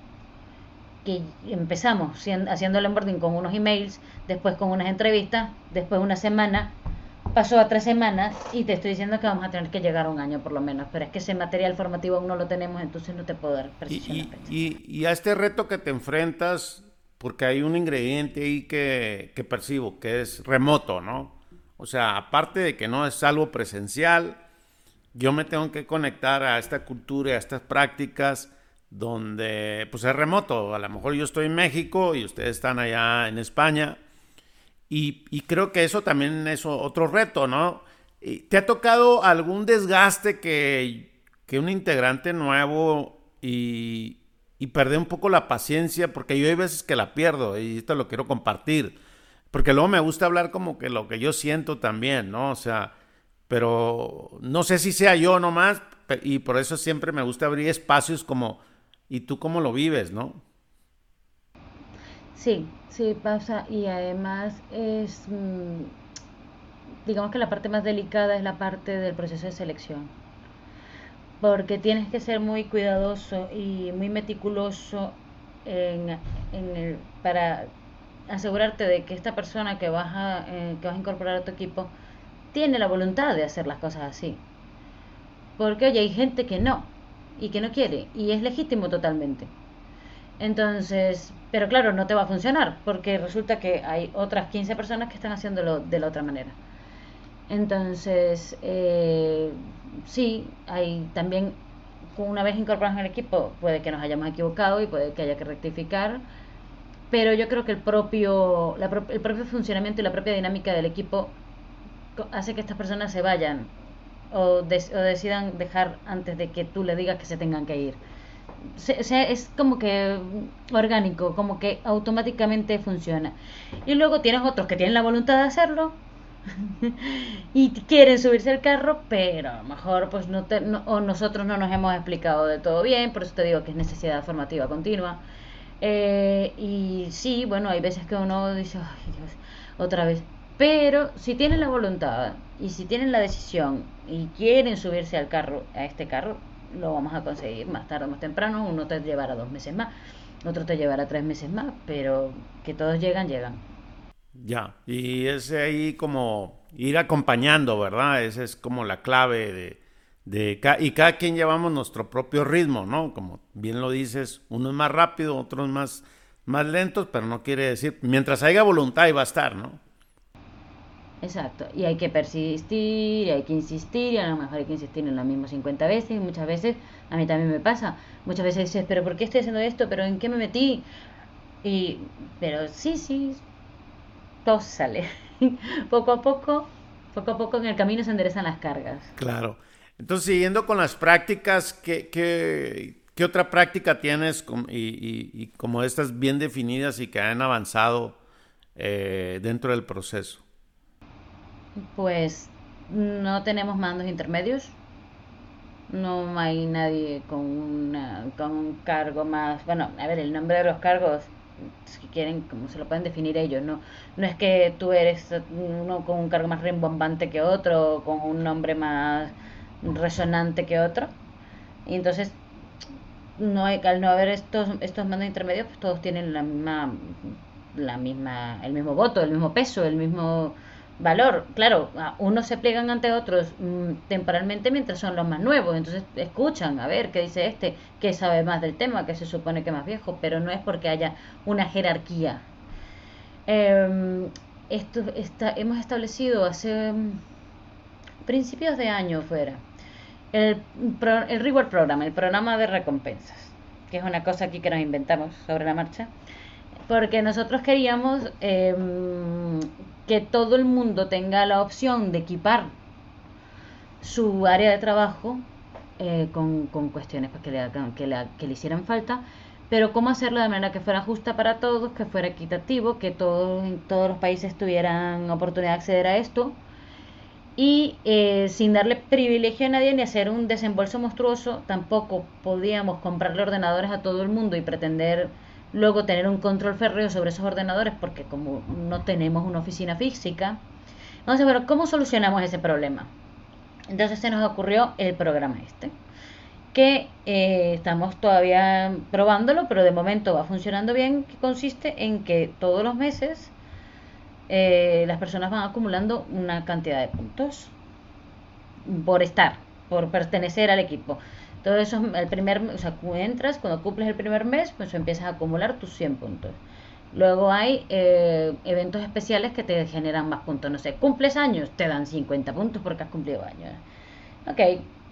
que empezamos haciendo el onboarding con unos emails, después con unas entrevistas, después una semana, pasó a tres semanas y te estoy diciendo que vamos a tener que llegar a un año por lo menos, pero es que ese material formativo aún no lo tenemos, entonces no te puedo dar precisión. Y, y, a este reto que te enfrentas, porque hay un ingrediente ahí que, que percibo, que es remoto, ¿no? O sea, aparte de que no es algo presencial, yo me tengo que conectar a esta cultura, a estas prácticas, donde pues es remoto. A lo mejor yo estoy en México y ustedes están allá en España. Y, creo que eso también es otro reto, ¿no? ¿Te ha tocado algún desgaste que, un integrante nuevo y, y perder un poco la paciencia? Porque yo hay veces que la pierdo y esto lo quiero compartir. Porque luego me gusta hablar como que lo que yo siento también, ¿no? O sea, pero no sé si sea yo nomás y por eso siempre me gusta abrir espacios como ¿Y tú cómo lo vives, no? Sí, sí pasa y además es, mm, digamos que la parte más delicada es la parte del proceso de selección, porque tienes que ser muy cuidadoso y muy meticuloso en, el, para asegurarte de que esta persona que vas, a, eh, que vas a incorporar a tu equipo tiene la voluntad de hacer las cosas así. Porque, oye, hay gente que no, y que no quiere y es legítimo totalmente. Entonces, pero claro, no te va a funcionar porque resulta que hay otras 15 personas que están haciéndolo de la otra manera. Entonces, eh, sí, hay también, una vez incorporados en el equipo, puede que nos hayamos equivocado y puede que haya que rectificar, pero yo creo que el propio, el propio funcionamiento y la propia dinámica del equipo hace que estas personas se vayan o, decidan dejar antes de que tú le digas que se tengan que ir. Es como que orgánico, como que automáticamente funciona. Y luego tienes otros que tienen la voluntad de hacerlo, y quieren subirse al carro, pero a lo mejor pues no, o nosotros no nos hemos explicado de todo bien, por eso te digo que es necesidad formativa continua. Eh, y sí, bueno, hay veces que uno dice, ay Dios, otra vez. Pero si tienen la voluntad y si tienen la decisión y quieren subirse al carro, a este carro, lo vamos a conseguir más tarde o más temprano. Uno te llevará dos meses más, otro te llevará tres meses más, pero que todos llegan, llegan. Ya, y es ahí como ir acompañando, ¿verdad? Esa es como la clave de, de y cada quien llevamos nuestro propio ritmo, ¿no? Como bien lo dices, uno es más rápido, otros más, más lentos, pero no quiere decir, mientras haya voluntad y va a estar, ¿no? Exacto, y hay que persistir, y hay que insistir, y a lo mejor hay que insistir en lo mismo 50 veces, y muchas veces, a mí también me pasa, muchas veces dices, pero ¿por qué estoy haciendo esto? ¿Pero en qué me metí? Y, pero sí, sí, todo sale. poco a poco, poco a poco en el camino se enderezan las cargas. Claro. Entonces, siguiendo con las prácticas, ¿qué, otra práctica tienes y, como estas bien definidas y que han avanzado eh, dentro del proceso? Pues no tenemos mandos intermedios. No hay nadie con, una, con un cargo más. Bueno, a ver, el nombre de los cargos si quieren, como se lo pueden definir ellos, no, no es que tú eres uno con un cargo más rimbombante que otro, con un nombre más resonante que otro. Y entonces, no hay, al no haber estos, estos mandos intermedios, pues todos tienen la misma, la misma, el mismo voto, el mismo peso, el mismo valor. Claro, unos se pliegan ante otros mm, temporalmente mientras son los más nuevos, entonces escuchan a ver qué dice este, que sabe más del tema, que se supone que es más viejo, pero no es porque haya una jerarquía. Em, esto está, hemos establecido hace mm, principios de año fuera el, el Reward Program, el programa de recompensas, que es una cosa aquí que nos inventamos sobre la marcha porque nosotros queríamos em, que todo el mundo tenga la opción de equipar su área de trabajo eh, con, cuestiones pues, que, le, que, le, que le hicieran falta, pero cómo hacerlo de manera que fuera justa para todos, que fuera equitativo, que todos todos los países tuvieran oportunidad de acceder a esto y eh, sin darle privilegio a nadie ni hacer un desembolso monstruoso, tampoco podíamos comprarle ordenadores a todo el mundo y pretender luego tener un control férreo sobre esos ordenadores porque como no tenemos una oficina física. Entonces, bueno, ¿cómo solucionamos ese problema? Entonces se nos ocurrió el programa este, que eh, estamos todavía probándolo, pero de momento va funcionando bien, que consiste en que todos los meses eh, las personas van acumulando una cantidad de puntos por estar, por pertenecer al equipo. Todo eso, el primer, o sea, entras, cuando cumples el primer mes, pues empiezas a acumular tus 100 puntos. Luego hay eh, eventos especiales que te generan más puntos. No sé, cumples años, te dan 50 puntos porque has cumplido años. Ok,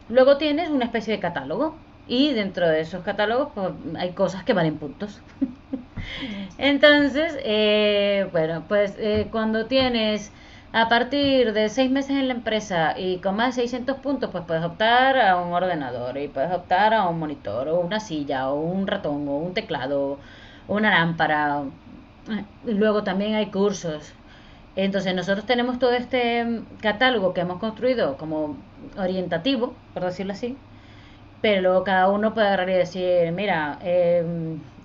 luego tienes una especie de catálogo y dentro de esos catálogos pues, hay cosas que valen puntos. Entonces, eh, bueno, pues eh, cuando tienes a partir de seis meses en la empresa y con más de 600 puntos, pues puedes optar a un ordenador y puedes optar a un monitor o una silla o un ratón o un teclado o una lámpara. Y luego también hay cursos. Entonces nosotros tenemos todo este catálogo que hemos construido como orientativo, por decirlo así, pero luego cada uno puede agarrar y decir, mira, eh,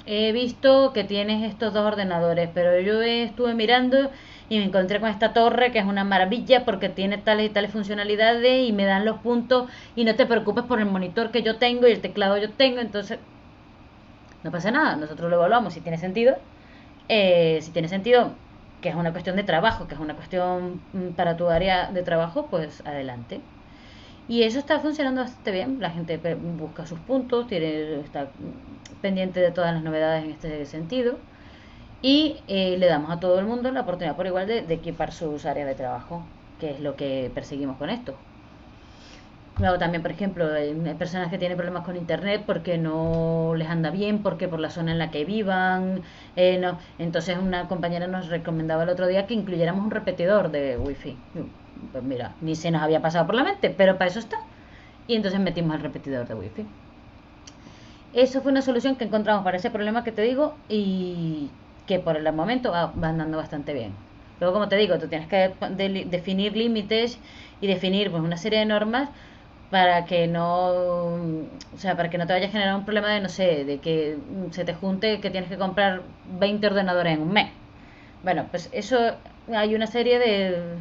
he visto que tienes estos dos ordenadores, pero yo estuve mirando y me encontré con esta torre que es una maravilla porque tiene tales y tales funcionalidades y me dan los puntos y no te preocupes por el monitor que yo tengo y el teclado yo tengo, entonces no pasa nada, nosotros lo evaluamos si tiene sentido, eh, si tiene sentido que es una cuestión de trabajo, que es una cuestión mm, para tu área de trabajo, pues adelante. Y eso está funcionando bastante bien. La gente busca sus puntos, tiene, está pendiente de todas las novedades en este sentido. Y eh, le damos a todo el mundo la oportunidad por igual de, equipar sus áreas de trabajo, que es lo que perseguimos con esto. Luego también, por ejemplo, hay personas que tienen problemas con internet porque no les anda bien, porque por la zona en la que vivan. Eh. Entonces una compañera nos recomendaba el otro día que incluyéramos un repetidor de wifi pues mira, ni se nos había pasado por la mente, pero para eso está. Y entonces metimos el repetidor de wifi. Eso fue una solución que encontramos para ese problema que te digo y que por el momento va, andando bastante bien. Luego, como te digo, tú tienes que definir límites y definir pues, una serie de normas para que no, o sea, para que no te vaya a generar un problema de, no sé, de que se te junte que tienes que comprar 20 ordenadores en un mes. Bueno, pues eso hay una serie de,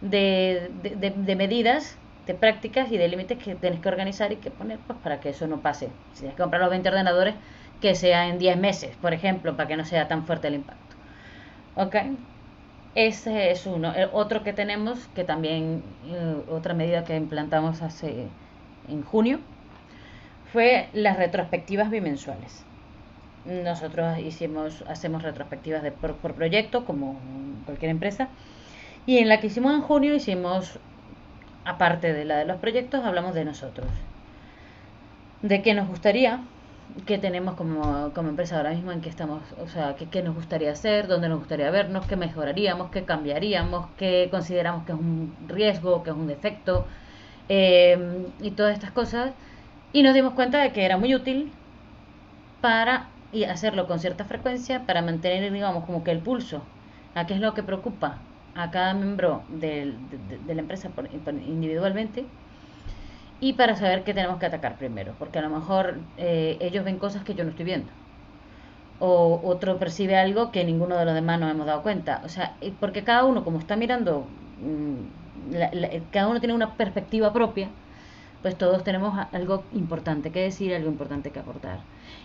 de, de, medidas, de prácticas y de límites que tienes que organizar y que poner pues, para que eso no pase. Si tienes que comprar los 20 ordenadores, que sea en 10 meses, por ejemplo, para que no sea tan fuerte el impacto. ¿Ok? Ese es uno. El otro que tenemos, que también, eh, otra medida que implantamos hace en junio, fue las retrospectivas bimensuales. Nosotros hicimos, hacemos retrospectivas de, por, proyecto, como cualquier empresa, y en la que hicimos en junio hicimos, aparte de la de los proyectos, hablamos de nosotros. De qué nos gustaría, que tenemos como, como, empresa ahora mismo, en qué estamos, o sea, qué, nos gustaría hacer, dónde nos gustaría vernos, qué mejoraríamos, qué cambiaríamos, qué consideramos que es un riesgo, que es un defecto, em, y todas estas cosas. Y nos dimos cuenta de que era muy útil para y hacerlo con cierta frecuencia para mantener, digamos, como que el pulso a qué es lo que preocupa a cada miembro de, de, la empresa individualmente y para saber qué tenemos que atacar primero, porque a lo mejor eh, ellos ven cosas que yo no estoy viendo. O otro percibe algo que ninguno de los demás nos hemos dado cuenta. O sea, porque cada uno, como está mirando, mm, cada uno tiene una perspectiva propia, pues todos tenemos algo importante que decir, algo importante que aportar.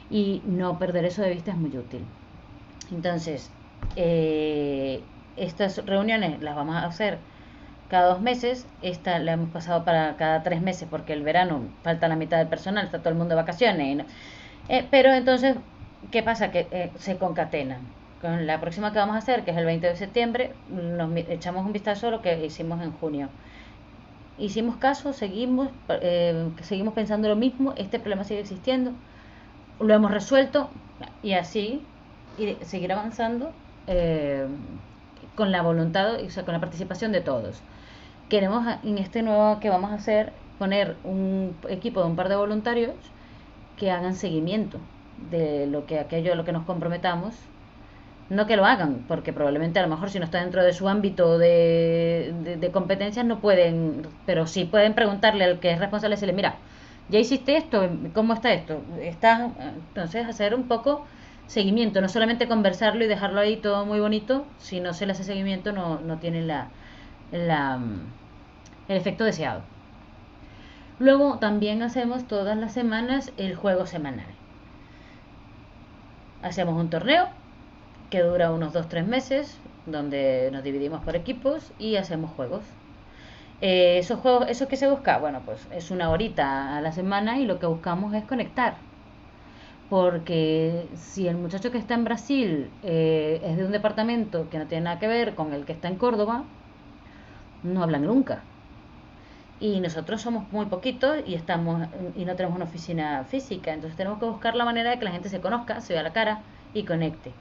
Y no perder eso de vista es muy útil. Entonces, eh, estas reuniones las vamos a hacer cada dos meses. Esta la hemos pasado para cada tres meses porque el verano falta la mitad del personal, está todo el mundo de vacaciones. Eh, pero entonces, ¿qué pasa? Que eh, se concatenan. Con la próxima que vamos a hacer, que es el 20 de septiembre, nos echamos un vistazo a lo que hicimos en junio. Hicimos caso, seguimos, eh, seguimos pensando lo mismo, este problema sigue existiendo, lo hemos resuelto y así seguir avanzando con la voluntad, o sea, con la participación de todos queremos en este nuevo que vamos a hacer poner un equipo de un par de voluntarios que hagan seguimiento de lo que aquello a lo que nos comprometamos. No que lo hagan porque probablemente a lo mejor si no está dentro de su ámbito de, competencias no pueden pero sí pueden preguntarle al que es responsable y decirle mira ya hiciste esto cómo está esto está entonces hacer un poco seguimiento no solamente conversarlo y dejarlo ahí todo muy bonito si no se le hace seguimiento no, no tiene la, la el efecto deseado. Luego también hacemos todas las semanas el juego semanal. Hacemos un torneo que dura unos 2-3 meses, donde nos dividimos por equipos y hacemos juegos. Eh, esos juegos, ¿Eso que se busca? Bueno, pues es una horita a la semana y lo que buscamos es conectar. Porque si el muchacho que está en Brasil eh, es de un departamento que no tiene nada que ver con el que está en Córdoba, no hablan nunca y nosotros somos muy poquitos y estamos y no tenemos una oficina física, entonces tenemos que buscar la manera de que la gente se conozca, se vea la cara y conecte.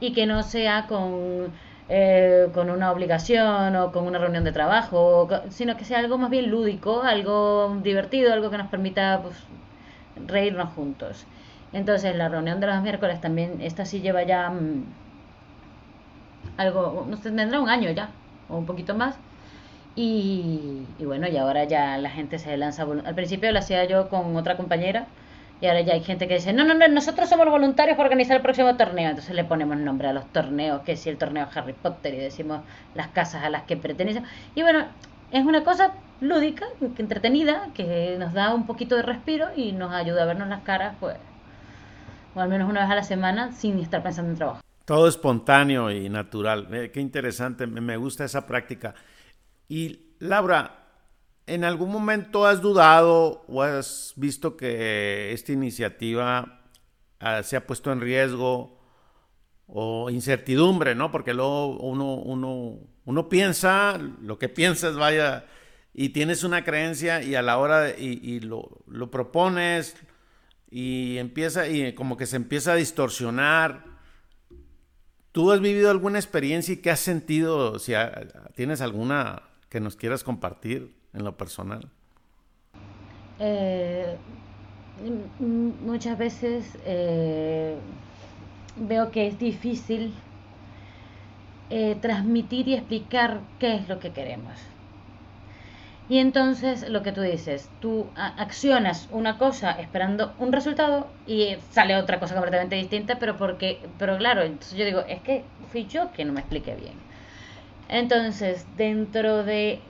Y que no sea con, eh, con una obligación o con una reunión de trabajo, sino que sea algo más bien lúdico, algo divertido, algo que nos permita pues, reírnos juntos. Entonces la reunión de los miércoles también, esta sí lleva ya mm, algo, no sé, tendrá un año ya, o un poquito más y, bueno, y ahora ya la gente se lanza. Al principio lo hacía yo con otra compañera y ahora ya hay gente que dice, no, no, no, nosotros somos voluntarios para organizar el próximo torneo. Entonces le ponemos nombre a los torneos, que si el torneo Harry Potter y decimos las casas a las que pertenecen. Y bueno, es una cosa lúdica, entretenida, que nos da un poquito de respiro y nos ayuda a vernos las caras, pues, o al menos una vez a la semana sin estar pensando en trabajo. Todo espontáneo y natural. Qué interesante, me gusta esa práctica. Y Laura, ¿en algún momento has dudado o has visto que esta iniciativa ah, se ha puesto en riesgo o incertidumbre, ¿no? Porque luego uno, uno, uno piensa, lo que piensas, vaya, y tienes una creencia y a la hora de, y, lo, lo, propones y empieza y como que se empieza a distorsionar. ¿Tú has vivido alguna experiencia y qué has sentido? Si tienes alguna que nos quieras compartir en lo personal. Eh, muchas veces eh, veo que es difícil eh, transmitir y explicar qué es lo que queremos. Y entonces lo que tú dices, tú accionas una cosa esperando un resultado y sale otra cosa completamente distinta, pero porque, pero claro, entonces yo digo, es que fui yo que no me expliqué bien. Entonces, dentro de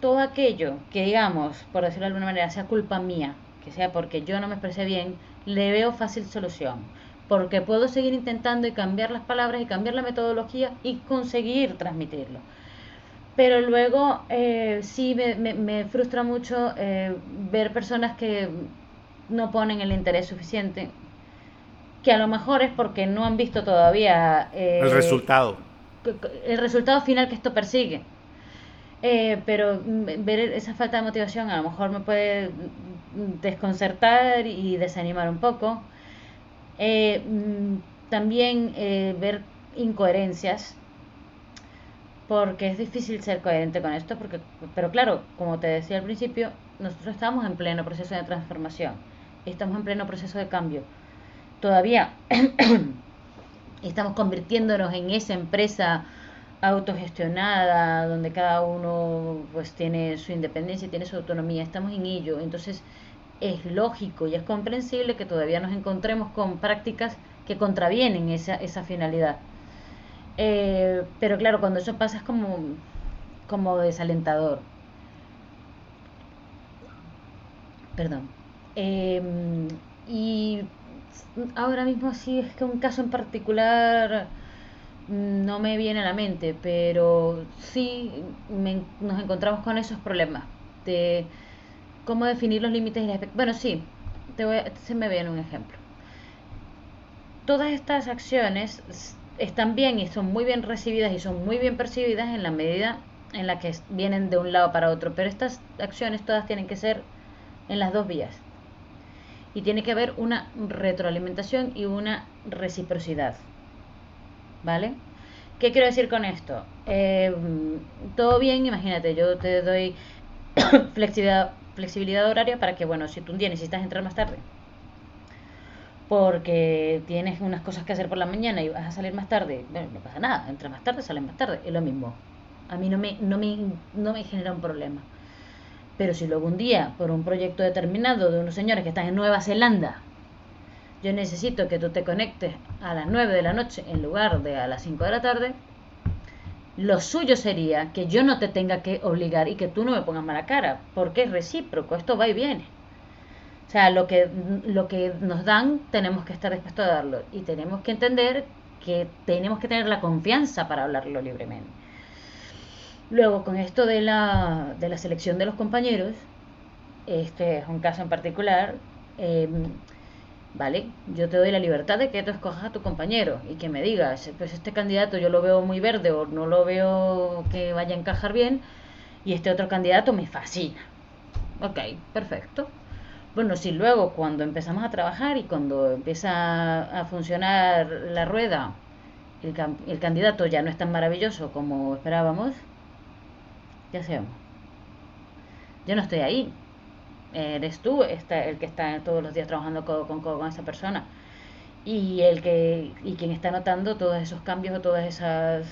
todo aquello que digamos, por decirlo de alguna manera, sea culpa mía, que sea porque yo no me expresé bien, le veo fácil solución. Porque puedo seguir intentando y cambiar las palabras y cambiar la metodología y conseguir transmitirlo pero luego eh, sí me, me, frustra mucho eh, ver personas que no ponen el interés suficiente, que a lo mejor es porque no han visto todavía eh, el resultado. El resultado final que esto persigue. pero ver esa falta de motivación a lo mejor me puede desconcertar y desanimar un poco. Mm, también ver incoherencias porque es difícil ser coherente con esto, porque, pero claro, como te decía al principio, nosotros estamos en pleno proceso de transformación, estamos en pleno proceso de cambio. Todavía estamos convirtiéndonos en esa empresa autogestionada, donde cada uno pues tiene su independencia, tiene su autonomía, estamos en ello, entonces es lógico y es comprensible que todavía nos encontremos con prácticas que contravienen esa, esa finalidad. Eh, pero claro, cuando eso pasa es como, como desalentador. Perdón. Em, y ahora mismo sí es que un caso en particular no me viene a la mente, pero sí nos encontramos con esos problemas de cómo definir los límites y las Bueno, sí, te voy se me viene un ejemplo. Todas estas acciones están bien y son muy bien recibidas y son muy bien percibidas en la medida en la que vienen de un lado para otro. Pero estas acciones todas tienen que ser en las dos vías. Y tiene que haber una retroalimentación y una reciprocidad. ¿Vale? ¿Qué quiero decir con esto? Eh, todo bien, imagínate, yo te doy flexibilidad, horaria para que, bueno, si tú un día necesitas entrar más tarde, porque tienes unas cosas que hacer por la mañana y vas a salir más tarde, bueno, no pasa nada, entras más tarde, sales más tarde, es lo mismo. A mí no me, no me, no me genera un problema. Pero si luego un día, por un proyecto determinado de unos señores que están en Nueva Zelanda, yo necesito que tú te conectes a las 9 de la noche en lugar de a las 5 de la tarde, lo suyo sería que yo no te tenga que obligar y que tú no me pongas mala cara, porque es recíproco, esto va y viene. O sea, lo que, lo que nos dan tenemos que estar dispuestos a darlo y tenemos que entender que tenemos que tener la confianza para hablarlo libremente. Luego, con esto de la, de la selección de los compañeros, este es un caso en particular, em, ¿vale? Yo te doy la libertad de que tú escojas a tu compañero y que me digas, pues este candidato yo lo veo muy verde o no lo veo que vaya a encajar bien y este otro candidato me fascina. Ok, perfecto. Bueno, si luego cuando empezamos a trabajar y cuando empieza a funcionar la rueda, el, el candidato ya no es tan maravilloso como esperábamos, ¿qué hacemos? Yo no estoy ahí. Eres tú el que está todos los días trabajando codo con codo con esa persona. Y el que y quien está notando todos esos cambios o todas esas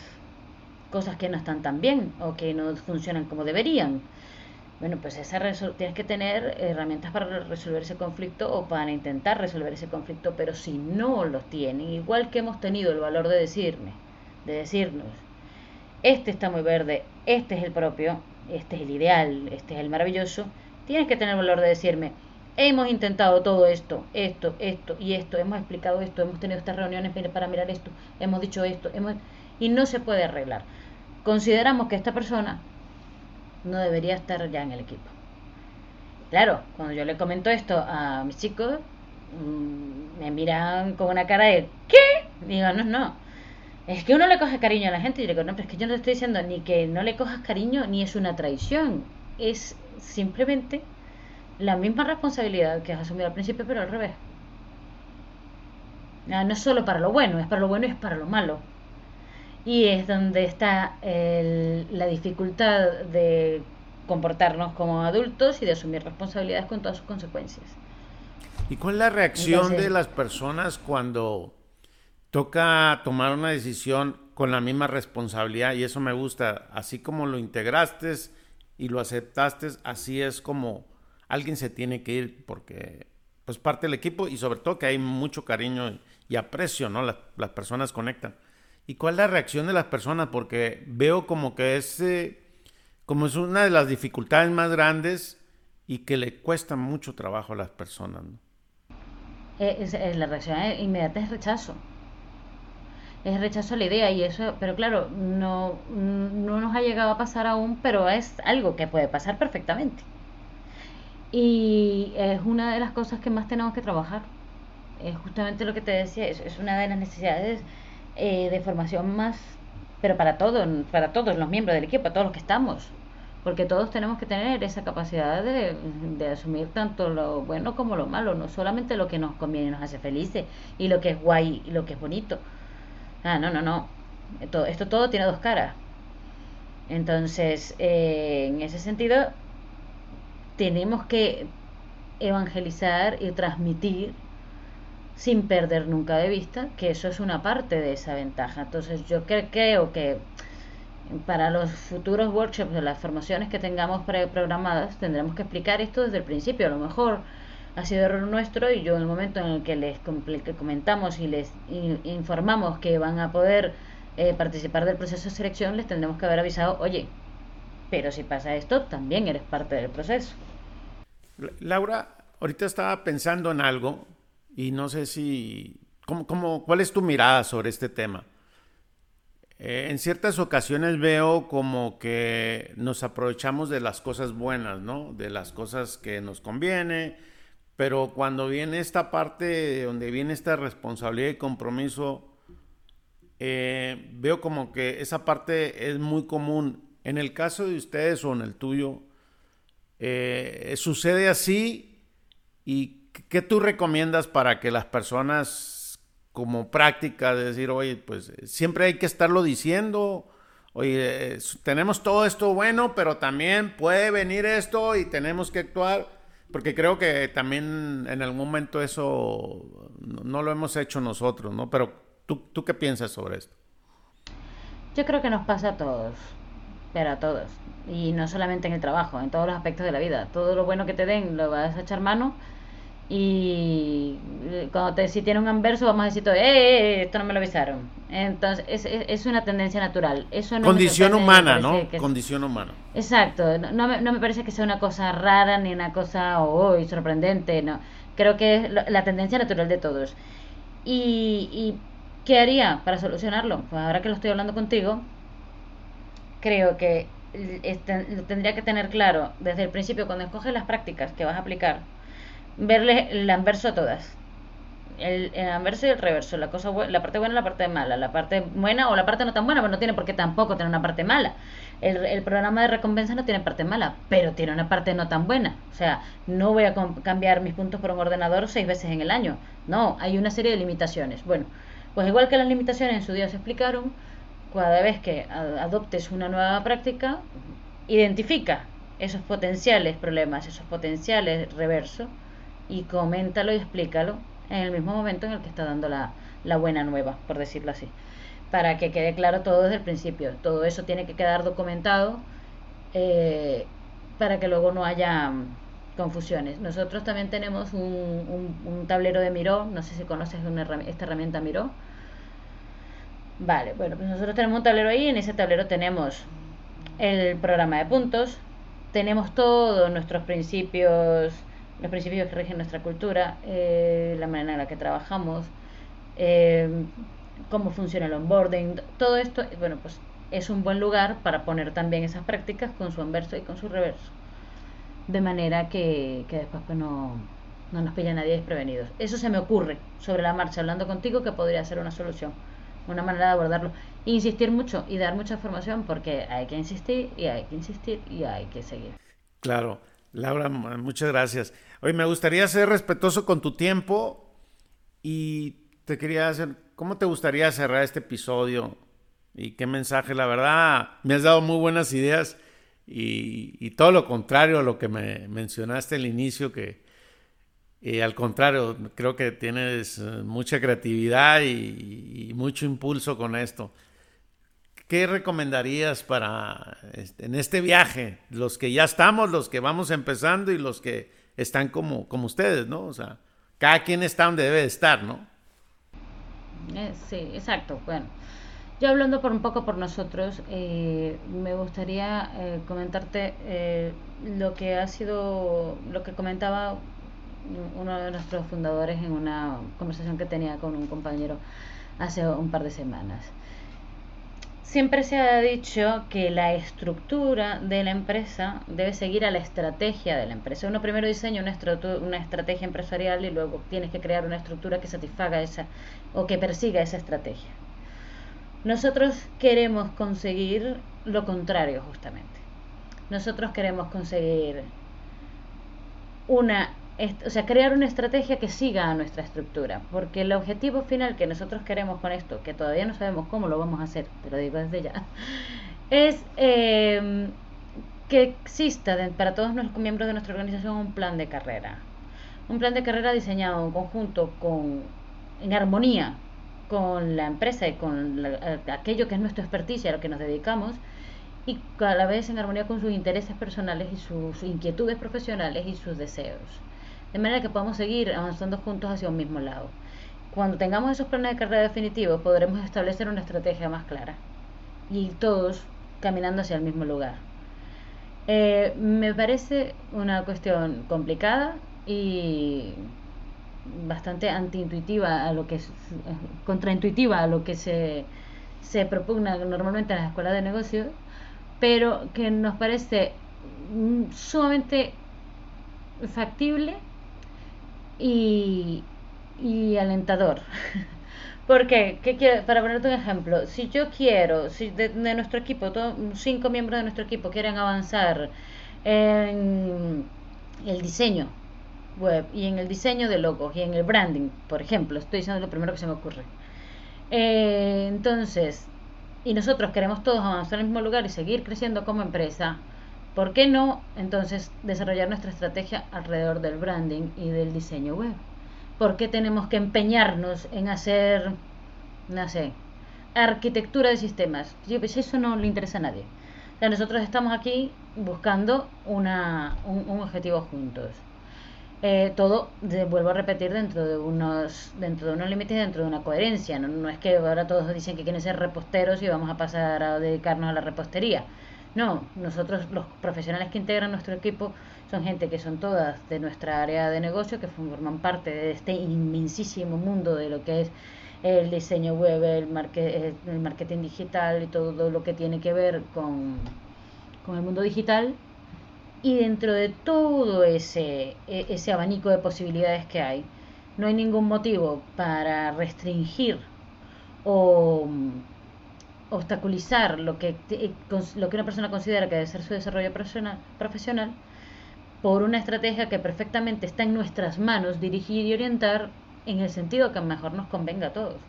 cosas que no están tan bien o que no funcionan como deberían. Bueno, pues esa tienes que tener herramientas para resolver ese conflicto o para intentar resolver ese conflicto, pero si no los tienen, igual que hemos tenido el valor de decirme, de decirnos, este está muy verde, este es el propio, este es el ideal, este es el maravilloso, tienes que tener valor de decirme, hemos intentado todo esto, esto, esto y esto, hemos explicado esto, hemos tenido estas reuniones para mirar esto, hemos dicho esto, y no se puede arreglar. Consideramos que esta persona no debería estar ya en el equipo. Claro, cuando yo le comento esto a mis chicos, mm, me miran con una cara de ¿qué? Digo, no. Es que uno le coge cariño a la gente y le digo, no, pero es que yo no te estoy diciendo ni que no le cojas cariño ni es una traición. Es simplemente la misma responsabilidad que has asumido al principio, pero al revés. No es solo para lo bueno, es para lo bueno y es para lo malo y es donde está la dificultad de comportarnos como adultos y de asumir responsabilidades con todas sus consecuencias. ¿Y cuál es la reacción de las personas cuando toca tomar una decisión con la misma responsabilidad y eso me gusta. Así como lo integraste y lo aceptaste, así es como alguien se tiene que ir porque pues parte del equipo y sobre todo que hay mucho cariño y aprecio, ¿no? Las, las personas conectan. ¿Y cuál es la reacción de las personas? Porque veo como que es, como es una de las dificultades más grandes y que le cuesta mucho trabajo a las personas. ¿no? Eh, eh, la reacción inmediata es rechazo. Es rechazo a la idea y eso, pero claro, no, no nos ha llegado a pasar aún, pero es algo que puede pasar perfectamente. Y es una de las cosas que más tenemos que trabajar. Es justamente lo que te decía, es, es una de las necesidades eh, de formación más, pero para todos, para todos los miembros del equipo, todos los que estamos. Porque todos tenemos que tener esa capacidad de, de asumir tanto lo bueno como lo malo, no solamente lo que nos conviene y nos hace felices, y lo que es guay y lo que es bonito. Ah, no, no, no. Esto, esto todo tiene dos caras. Entonces, eh, en ese sentido, tenemos que evangelizar y transmitir sin perder nunca de vista que eso es una parte de esa ventaja. Entonces yo creo que para los futuros workshops de las formaciones que tengamos programadas tendremos que explicar esto desde el principio. A lo mejor ha sido error nuestro y yo en el momento en el que les comentamos y les informamos que van a poder eh, participar del proceso de selección, les tendremos que haber avisado, oye, pero si pasa esto, también eres parte del proceso. Laura, ahorita estaba pensando en algo y no sé si, ¿cómo, cómo, cuál es tu mirada sobre este tema? Eh, en ciertas ocasiones veo como que nos aprovechamos de las cosas buenas, ¿no? De las cosas que nos conviene, pero cuando viene esta parte donde viene esta responsabilidad y compromiso, eh, veo como que esa parte es muy común. En el caso de ustedes o en el tuyo, eh, sucede así y ¿qué tú recomiendas para que las personas como práctica de decir, oye, pues siempre hay que estarlo diciendo, oye, tenemos todo esto bueno, pero también puede venir esto y tenemos que actuar, porque creo que también en algún momento eso no lo hemos hecho nosotros, ¿no? Pero tú, ¿tú qué piensas sobre esto? Yo creo que nos pasa a todos, pero a todos, y no solamente en el trabajo, en todos los aspectos de la vida. Todo lo bueno que te den lo vas a echar mano y eh, cuando te, si tiene un anverso vamos a decir todo, eh, eh, esto no me lo avisaron. Entonces es, es, una tendencia natural. Eso no Condición humana, ¿no? Condición humana. Exacto. No, me, no, me, parece que sea una cosa rara ni una cosa oh, sorprendente, no. Creo que es la tendencia natural de todos. Y, y ¿qué haría para solucionarlo? Pues ahora que lo estoy hablando contigo, creo que tendría que tener claro desde el principio cuando escoges las prácticas que vas a aplicar verle el anverso a todas. El, anverso y el reverso, la cosa la parte buena y la parte mala, la parte buena o la parte no tan buena, pero no tiene por qué tampoco tener una parte mala. El, el programa de recompensa no tiene parte mala, pero tiene una parte no tan buena. O sea, no voy a cambiar mis puntos por un ordenador seis veces en el año. No, hay una serie de limitaciones. Bueno, pues igual que las limitaciones en su día se explicaron, cada vez que adoptes una nueva práctica, identifica esos potenciales problemas, esos potenciales reversos y coméntalo y explícalo en el mismo momento en el que está dando la, la buena nueva, por decirlo así. Para que quede claro todo desde el principio. Todo eso tiene que quedar documentado eh, para que luego no haya mm, confusiones. Nosotros también tenemos un, un, tablero de Miro, no sé si conoces esta herramienta Miro. Vale, bueno, pues nosotros tenemos un tablero ahí, en ese tablero tenemos el programa de puntos, tenemos todos nuestros principios los principios que rigen nuestra cultura, eh, la manera en la que trabajamos, eh, cómo funciona el onboarding, todo esto, bueno, pues es un buen lugar para poner también esas prácticas con su anverso y con su reverso, de manera que, que después pues no, no nos pilla nadie desprevenidos. Eso se me ocurre sobre la marcha, hablando contigo, que podría ser una solución, una manera de abordarlo. Insistir mucho y dar mucha información porque hay que insistir y hay que insistir y hay que seguir. Claro. Laura, muchas gracias. Hoy me gustaría ser respetuoso con tu tiempo y te quería hacer, ¿cómo te gustaría cerrar este episodio? ¿Y qué mensaje? La verdad, me has dado muy buenas ideas y, todo lo contrario a lo que me mencionaste al inicio, que al contrario, creo que tienes eh, mucha creatividad y, mucho impulso con esto. ¿Qué recomendarías para este, en este viaje? Los que ya estamos, los que vamos empezando y los que están como, como ustedes, ¿no? O sea, cada quien está donde debe de estar, ¿no? Eh, sí, exacto. Bueno, yo hablando por un poco por nosotros, eh, me gustaría eh, comentarte lo que ha sido, lo que comentaba uno de nuestros fundadores en una conversación que tenía con un compañero hace un par de semanas. Siempre se ha dicho que la estructura de la empresa debe seguir a la estrategia de la empresa. Uno primero diseña una, una estrategia empresarial y luego tienes que crear una estructura que satisfaga esa o que persiga esa estrategia. Nosotros queremos conseguir lo contrario justamente. Nosotros queremos conseguir una o sea, crear una estrategia que siga a nuestra estructura, porque el objetivo final que nosotros queremos con esto, que todavía no sabemos cómo lo vamos a hacer, te lo digo desde ya, es em, que exista para todos los miembros de nuestra organización un plan de carrera, un plan de carrera diseñado en conjunto con, en armonía con la empresa y con aquello que es nuestra experticia, a lo que nos dedicamos, y a la vez en armonía con sus intereses personales y sus inquietudes profesionales y sus deseos de manera que podamos seguir avanzando juntos hacia un mismo lado. Cuando tengamos esos planes de carrera definitivos, podremos establecer una estrategia más clara y todos caminando hacia el mismo lugar. Eh, me parece una cuestión complicada y bastante antiintuitiva a lo que es, contraintuitiva a lo que se, se propugna normalmente en las escuelas de negocios, pero que nos parece mm, sumamente factible y, y alentador. porque ¿Qué Para ponerte un ejemplo, si yo quiero, si de, nuestro equipo, cinco miembros de nuestro equipo quieren avanzar en el diseño web y en el diseño de logos y en el branding, por ejemplo, estoy diciendo lo primero que se me ocurre. Eh, entonces, y nosotros queremos todos avanzar en el mismo lugar y seguir creciendo como empresa, ¿Por qué no entonces desarrollar nuestra estrategia alrededor del branding y del diseño web? ¿Por qué tenemos que empeñarnos en hacer, no sé, arquitectura de sistemas? Yo pues eso no le interesa a nadie. nosotros estamos aquí buscando una, un, objetivo juntos. Eh, todo, vuelvo a repetir, dentro de unos dentro de unos límites, dentro de una coherencia. No, no es que ahora todos dicen que quieren ser reposteros y vamos a pasar a dedicarnos a la repostería no, nosotros los profesionales que integran nuestro equipo son gente que son todas de nuestra área de negocio, que forman parte de este inmensísimo mundo de lo que es el diseño web, el, marketing digital y todo lo que tiene que ver con, con el mundo digital. Y dentro de todo ese, e, ese abanico de posibilidades que hay, no hay ningún motivo para restringir o obstaculizar lo que, eh, lo que una persona considera que debe ser su desarrollo profesional, por una estrategia que perfectamente está en nuestras manos dirigir y orientar en el sentido que mejor nos convenga a todos.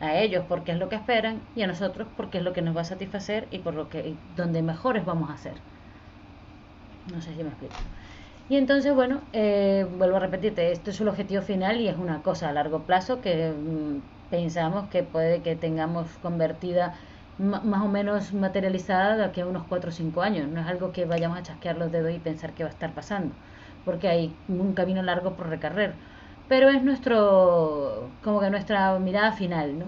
A ellos porque es lo que esperan y a nosotros porque es lo que nos va a satisfacer y por lo que donde mejores vamos a ser. No sé si me explico. Y entonces, bueno, eh, vuelvo a repetirte, esto es el objetivo final y es una cosa a largo plazo que mm, pensamos que puede que tengamos convertida más o menos materializada de aquí a unos 4 o 5 años. No es algo que vayamos a chasquear los dedos y pensar que va a estar pasando, porque hay un camino largo por recorrer. Pero es nuestro, como que nuestra mirada final, ¿no?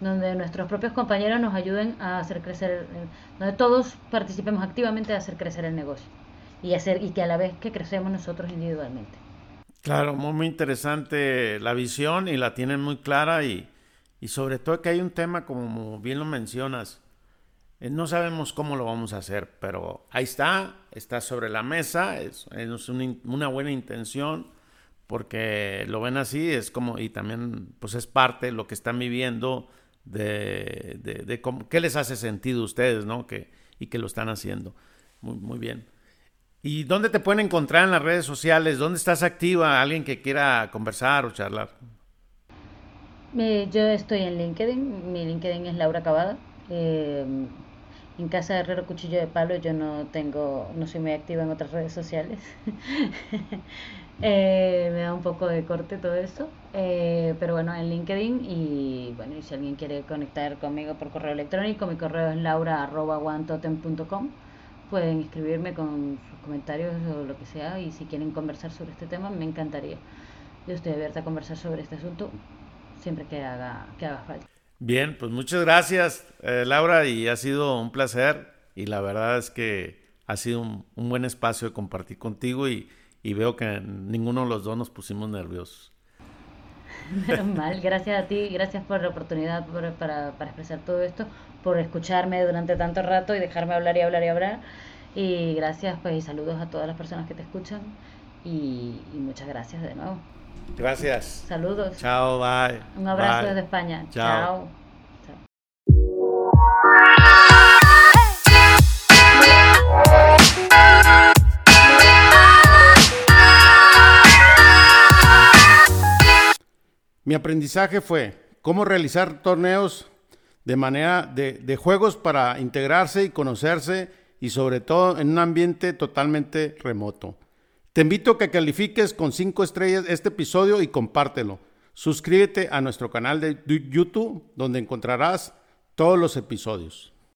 Donde nuestros propios compañeros nos ayuden a hacer crecer, donde todos participemos activamente a hacer crecer el negocio y hacer y que a la vez que crecemos nosotros individualmente. Claro, muy, muy interesante la visión y la tienen muy clara y, y sobre todo que hay un tema, como bien lo mencionas, eh, no sabemos cómo lo vamos a hacer, pero ahí está, está sobre la mesa, es, una, buena intención, porque lo ven así, es como, y también pues es parte de lo que están viviendo, de, de, cómo, qué les hace sentido a ustedes, ¿no? Que, y que lo están haciendo. Muy, muy bien. ¿Y dónde te pueden encontrar en las redes sociales? ¿Dónde estás activa? ¿Alguien que quiera conversar o charlar? Yo estoy en LinkedIn, mi LinkedIn es Laura Cavada. Eh, en casa de Herrero Cuchillo de Palo yo no tengo, no soy muy activa en otras redes sociales. Eh, me da un poco de corte todo eso. Eh, pero bueno, en LinkedIn y bueno, y si alguien quiere conectar conmigo por correo electrónico, mi correo es laura.wantotem.com. Pueden escribirme con sus comentarios o lo que sea y si quieren conversar sobre este tema, me encantaría. Yo estoy abierta a conversar sobre este asunto siempre que haga, que haga falta. Bien, pues muchas gracias, eh, Laura, y ha sido un placer. Y la verdad es que ha sido un, buen espacio de compartir contigo y, veo que ninguno de los dos nos pusimos nerviosos. Menos mal, gracias a ti, gracias por la oportunidad para, para, expresar todo esto, por escucharme durante tanto rato y dejarme hablar y hablar y hablar. Y gracias, pues, y saludos a todas las personas que te escuchan. Y, y muchas gracias de nuevo. Gracias. Saludos. Chao, bye. Un abrazo desde España. Chao. Mi aprendizaje fue cómo realizar torneos de manera de, de, juegos para integrarse y conocerse y sobre todo en un ambiente totalmente remoto. Te invito a que califiques con 5 estrellas este episodio y compártelo. Suscríbete a nuestro canal de YouTube donde encontrarás todos los episodios.